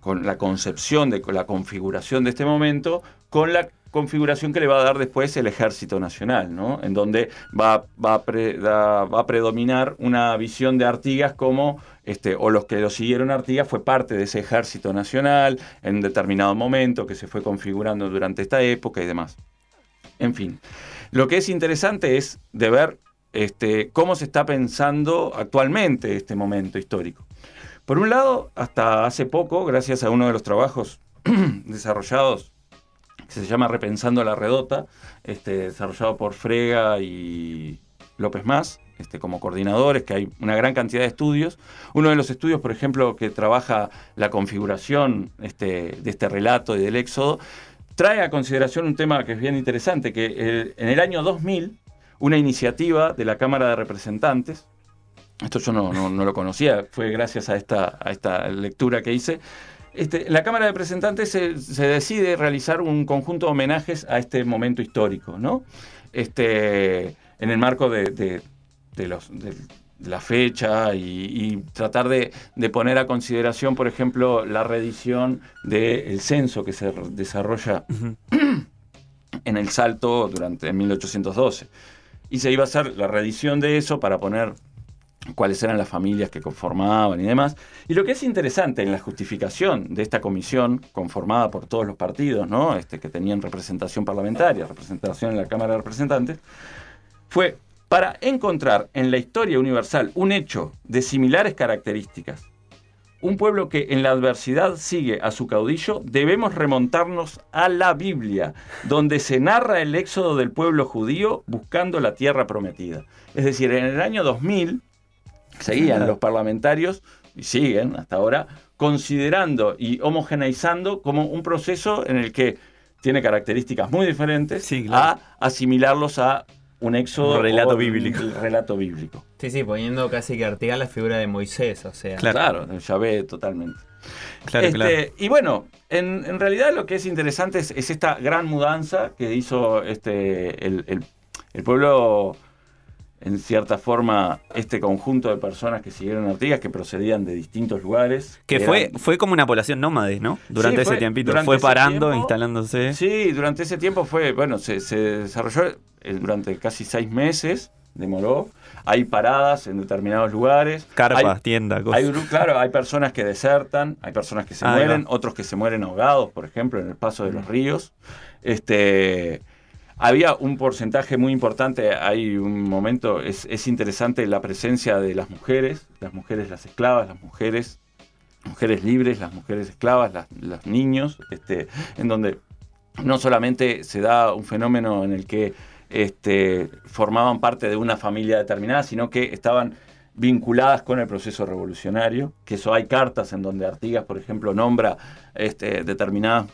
Speaker 2: con la concepción de con la configuración de este momento con la configuración que le va a dar después el Ejército Nacional, ¿no? En donde va, va, a, va predominar una visión de Artigas como, este, o los que lo siguieron Artigas fue parte de ese Ejército Nacional en determinado momento que se fue configurando durante esta época y demás. En fin, lo que es interesante es de ver este, cómo se está pensando actualmente este momento histórico. Por un lado, hasta hace poco, gracias a uno de los trabajos desarrollados que se llama Repensando la Redota, este, desarrollado por Frega y López Más, este, como coordinadores, que hay una gran cantidad de estudios. Uno de los estudios, por ejemplo, que trabaja la configuración este, de este relato y del éxodo, trae a consideración un tema que es bien interesante, que en el año 2000, una iniciativa de la Cámara de Representantes, esto yo no, no- no lo conocía, fue gracias a esta, a esta lectura que hice, este, la Cámara de Representantes se, se decide realizar un conjunto de homenajes a este momento histórico, ¿no? Este, en el marco de, de- de los, de- de la fecha y, y tratar de, poner a consideración, por ejemplo, la reedición del censo que se desarrolla en el Salto durante en 1812. Y se iba a hacer la reedición de eso para poner cuáles eran las familias que conformaban y demás. Y lo que es interesante en la justificación de esta comisión, conformada por todos los partidos, ¿no? este, que tenían representación parlamentaria, representación en la Cámara de Representantes, fue para encontrar en la historia universal un hecho de similares características. Un pueblo que en la adversidad sigue a su caudillo, debemos remontarnos a la Biblia, donde se narra el éxodo del pueblo judío buscando la tierra prometida. Es decir, en el año 2000, seguían los parlamentarios, y siguen hasta ahora, considerando y homogeneizando como un proceso en el que tiene características muy diferentes a asimilarlos a un éxodo
Speaker 27: Un relato
Speaker 2: un
Speaker 27: bíblico.
Speaker 2: relato bíblico.
Speaker 4: Sí, sí, poniendo casi que Artigas la figura de Moisés, o sea.
Speaker 2: Claro, ya ve totalmente.
Speaker 27: Claro,
Speaker 2: Este,
Speaker 27: claro.
Speaker 2: Y bueno, en, en realidad lo que es interesante es, es esta gran mudanza que hizo este, el, el- el pueblo, en cierta forma, este conjunto de personas que siguieron a Artigas, que procedían de distintos lugares.
Speaker 27: Que fue, fue como una población nómade, ¿no? Durante
Speaker 2: Sí,
Speaker 27: ese tiempito.
Speaker 2: durante
Speaker 27: fue parando,
Speaker 2: tiempo-
Speaker 27: instalándose.
Speaker 2: Sí, durante ese tiempo fue, bueno, se, se desarrolló eh, durante casi seis meses, demoró. Hay paradas en determinados lugares.
Speaker 27: Carpas, tiendas, cosas.
Speaker 2: Hay, claro, hay personas que desertan, hay personas que se mueren, otros que se mueren ahogados, por ejemplo, en el paso de los ríos. Este, había un porcentaje muy importante, hay un momento, es, es interesante la presencia de las mujeres, las mujeres las esclavas, las mujeres, mujeres libres, las mujeres esclavas, las, los niños, este, en donde no solamente se da un fenómeno en el que este, formaban parte de una familia determinada, sino que estaban vinculadas con el proceso revolucionario, que eso hay cartas en donde Artigas, por ejemplo, nombra este, determinadas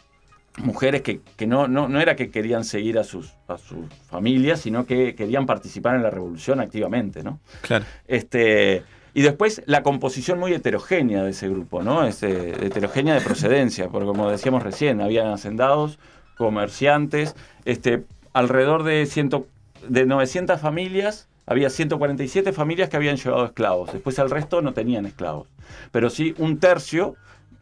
Speaker 2: mujeres que, que no, no, no era que querían seguir a sus, a sus familias, sino que querían participar en la revolución activamente, ¿no?
Speaker 27: Claro.
Speaker 2: Este, y después la composición muy heterogénea de ese grupo, ¿no? Este, heterogénea de procedencia, porque como decíamos recién, habían hacendados, comerciantes, este, alrededor de, ciento, de 900 familias, había 147 familias que habían llevado esclavos, después el resto no tenían esclavos, pero sí un tercio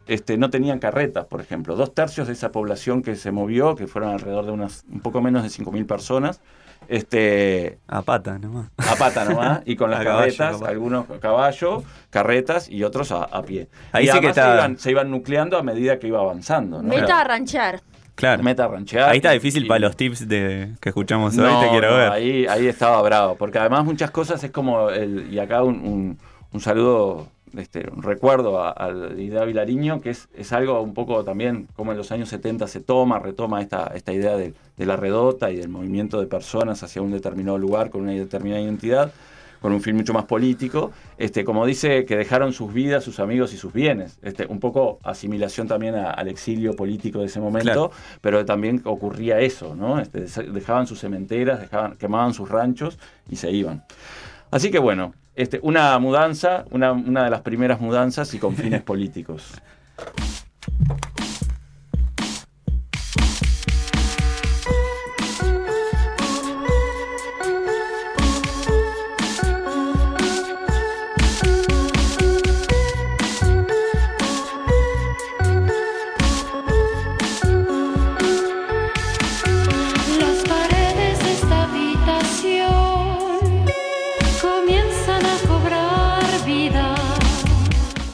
Speaker 2: este, no tenían carretas, por ejemplo. Dos tercios de esa población que se movió, que fueron alrededor de unas un poco menos de 5.000 personas, este,
Speaker 27: a pata nomás.
Speaker 2: A pata nomás, y con las
Speaker 27: caballo,
Speaker 2: carretas, algunos a caballo, carretas y otros a, a pie.
Speaker 27: Ahí
Speaker 2: y
Speaker 27: sí que
Speaker 2: además
Speaker 27: está-
Speaker 2: se, iban, se iban nucleando a medida que iba avanzando. ¿no?
Speaker 7: Meta a ranchear.
Speaker 27: Claro.
Speaker 2: Meta ranchear.
Speaker 27: Ahí está difícil para los tips de que escuchamos hoy,
Speaker 2: No,
Speaker 27: te quiero
Speaker 2: no,
Speaker 27: ver.
Speaker 2: Ahí, ahí estaba bravo, porque además muchas cosas es como, el, y acá un, un- un saludo, este, un recuerdo a- al idea Vilariño, que es, es algo un poco también como en los años 70 se toma, retoma esta, esta idea de, de la redota y del movimiento de personas hacia un determinado lugar con una determinada identidad, con un fin mucho más político, este, como dice, que dejaron sus vidas, sus amigos y sus bienes. Este, un poco asimilación también a- al exilio político de ese momento,
Speaker 27: Claro.
Speaker 2: pero también ocurría eso, ¿no? Este, dejaban sus cementeras, dejaban, quemaban sus ranchos y se iban. Así que bueno, este, una mudanza, una, una de las primeras mudanzas y con fines políticos.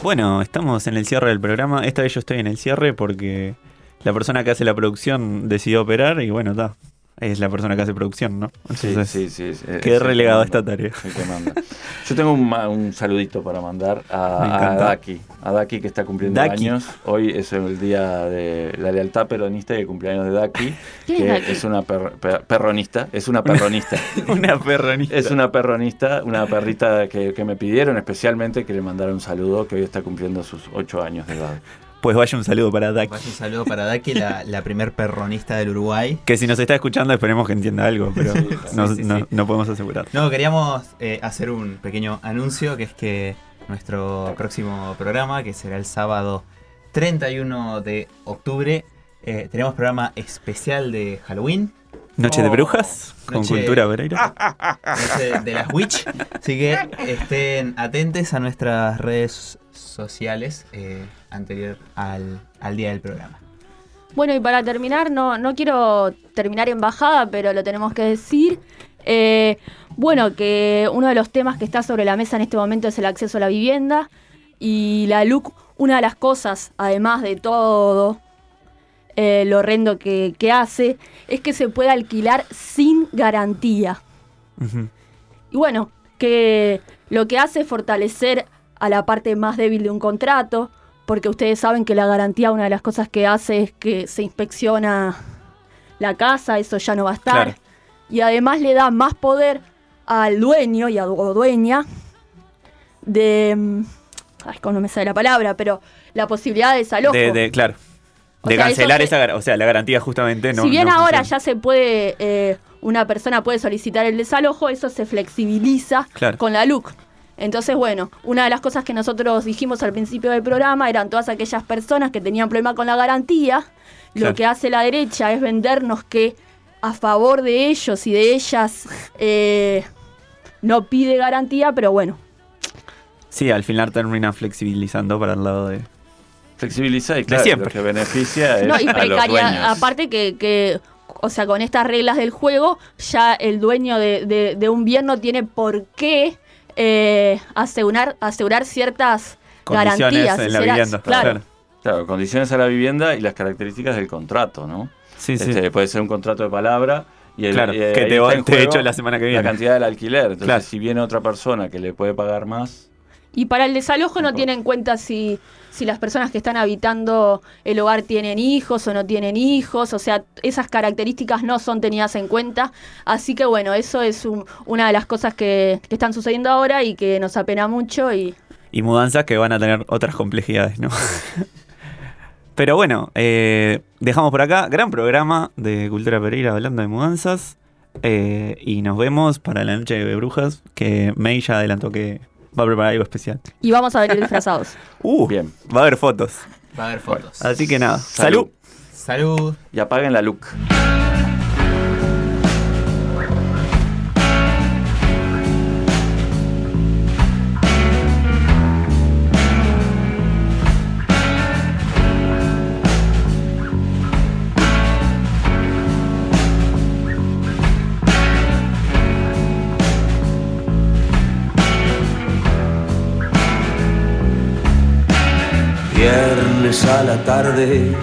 Speaker 8: Bueno, estamos en el cierre del programa. Esta vez yo estoy en el cierre porque la persona que hace la producción decidió operar y bueno, está. Es la persona que hace producción, ¿no?
Speaker 2: Sí,
Speaker 8: Entonces,
Speaker 2: sí, sí. sí, es
Speaker 8: Quedé
Speaker 2: el que
Speaker 8: relegado a esta tarea.
Speaker 2: el que manda. Yo tengo un, un saludito para mandar a, a. Daki. A Daki que está cumpliendo
Speaker 8: Daki.
Speaker 2: años. Hoy es el día de la lealtad peronista y el cumpleaños de Daki.
Speaker 8: ¿Quién
Speaker 2: que
Speaker 8: es Daki?
Speaker 2: es una per- per- perronista. Es una perronista.
Speaker 8: una perronista.
Speaker 2: Es una perronista, una perrita que, que me pidieron especialmente que le mandara un saludo, que hoy está cumpliendo sus ocho años de edad.
Speaker 8: Pues vaya un saludo para Daki.
Speaker 4: Vaya un saludo para Daki, la, la primer perronista del Uruguay.
Speaker 8: Que si nos está escuchando esperemos que entienda algo, pero no,
Speaker 4: Sí, sí,
Speaker 8: no-
Speaker 4: sí.
Speaker 8: no podemos asegurar.
Speaker 4: No, queríamos eh, hacer un pequeño anuncio, que es que nuestro próximo programa, que será el sábado 31 de octubre, eh, tenemos programa especial de Halloween.
Speaker 8: Noche de
Speaker 4: Oh,
Speaker 8: brujas con
Speaker 4: noche-
Speaker 8: cultura Pereira.
Speaker 4: Noche de las Witch. Así que estén atentos a nuestras redes sociales eh, anterior al, al día del programa.
Speaker 7: Bueno, y para terminar, no, no quiero terminar en bajada, pero lo tenemos que decir. Eh, bueno, que uno de los temas que está sobre la mesa en este momento es el acceso a la vivienda. Y la LUC, una de las cosas, además de todo eh, lo horrendo que, que hace, es que se puede alquilar sin garantía. Y bueno, que lo que hace es fortalecer a la parte más débil de un contrato, porque ustedes saben que la garantía, una de las cosas que hace es que se inspecciona la casa, eso ya no va a estar.
Speaker 8: Claro.
Speaker 7: Y además le da más poder al dueño y a o dueña de... mm, Ay, cómo no me sale la palabra, pero la posibilidad de desalojo.
Speaker 8: De, de- claro.
Speaker 7: O
Speaker 8: De
Speaker 7: sea,
Speaker 8: cancelar
Speaker 7: se-
Speaker 8: esa o sea, la garantía justamente no.
Speaker 7: si bien
Speaker 8: no
Speaker 7: ahora
Speaker 8: funciona.
Speaker 7: ya se puede, eh, una persona puede solicitar el desalojo, eso se flexibiliza
Speaker 8: Claro.
Speaker 7: con la LUC. Entonces, bueno, una de las cosas que nosotros dijimos al principio del programa eran todas aquellas personas que tenían problema con la garantía. Lo
Speaker 8: Claro.
Speaker 7: que hace la derecha es vendernos que a favor de ellos y de ellas eh, no pide garantía, pero bueno,
Speaker 8: Sí, al final termina flexibilizando para el lado de.
Speaker 2: Flexibiliza y
Speaker 8: De
Speaker 2: claro,
Speaker 8: siempre.
Speaker 2: lo que beneficia es
Speaker 7: No, y
Speaker 2: a los
Speaker 7: precaria,
Speaker 2: dueños.
Speaker 7: aparte que, que, o sea, con estas reglas del juego, ya el dueño de, de- de un bien no tiene por qué eh, asegurar, asegurar ciertas
Speaker 2: Condiciones
Speaker 7: garantías.
Speaker 2: en la
Speaker 7: Será-
Speaker 2: vivienda,
Speaker 7: Claro.
Speaker 2: Claro, condiciones a la vivienda y las características del contrato, ¿no?
Speaker 8: Sí, sí.
Speaker 2: Este, Puede ser un contrato de palabra y el,
Speaker 8: Claro,
Speaker 2: y, eh,
Speaker 8: que te
Speaker 2: está
Speaker 8: va-
Speaker 2: en
Speaker 8: te
Speaker 2: juego
Speaker 8: echo la semana que viene.
Speaker 2: La cantidad del alquiler. Entonces,
Speaker 8: Claro.
Speaker 2: si viene otra persona que le puede pagar más,
Speaker 7: Y para el desalojo no tiene en cuenta si, si las personas que están habitando el hogar tienen hijos o no tienen hijos, o sea, esas características no son tenidas en cuenta. Así que bueno, eso es un- una de las cosas que, que están sucediendo ahora y que nos apena mucho y
Speaker 8: Y mudanzas que van a tener otras complejidades, ¿no? Pero bueno, eh, dejamos por acá. Gran programa de Cultura Pereira hablando de mudanzas. Eh, y nos vemos para la noche de brujas, que May ya adelantó que va a preparar algo especial.
Speaker 7: y vamos a venir disfrazados.
Speaker 8: Uh,
Speaker 2: Bien.
Speaker 8: Va a haber fotos.
Speaker 4: Va a haber fotos.
Speaker 8: Así que nada, salud.
Speaker 4: Salud.
Speaker 2: y apaguen la look.
Speaker 28: A la tarde.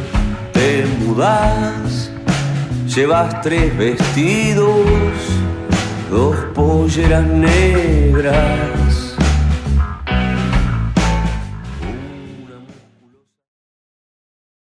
Speaker 28: Te mudas, llevas tres vestidos, dos polleras negras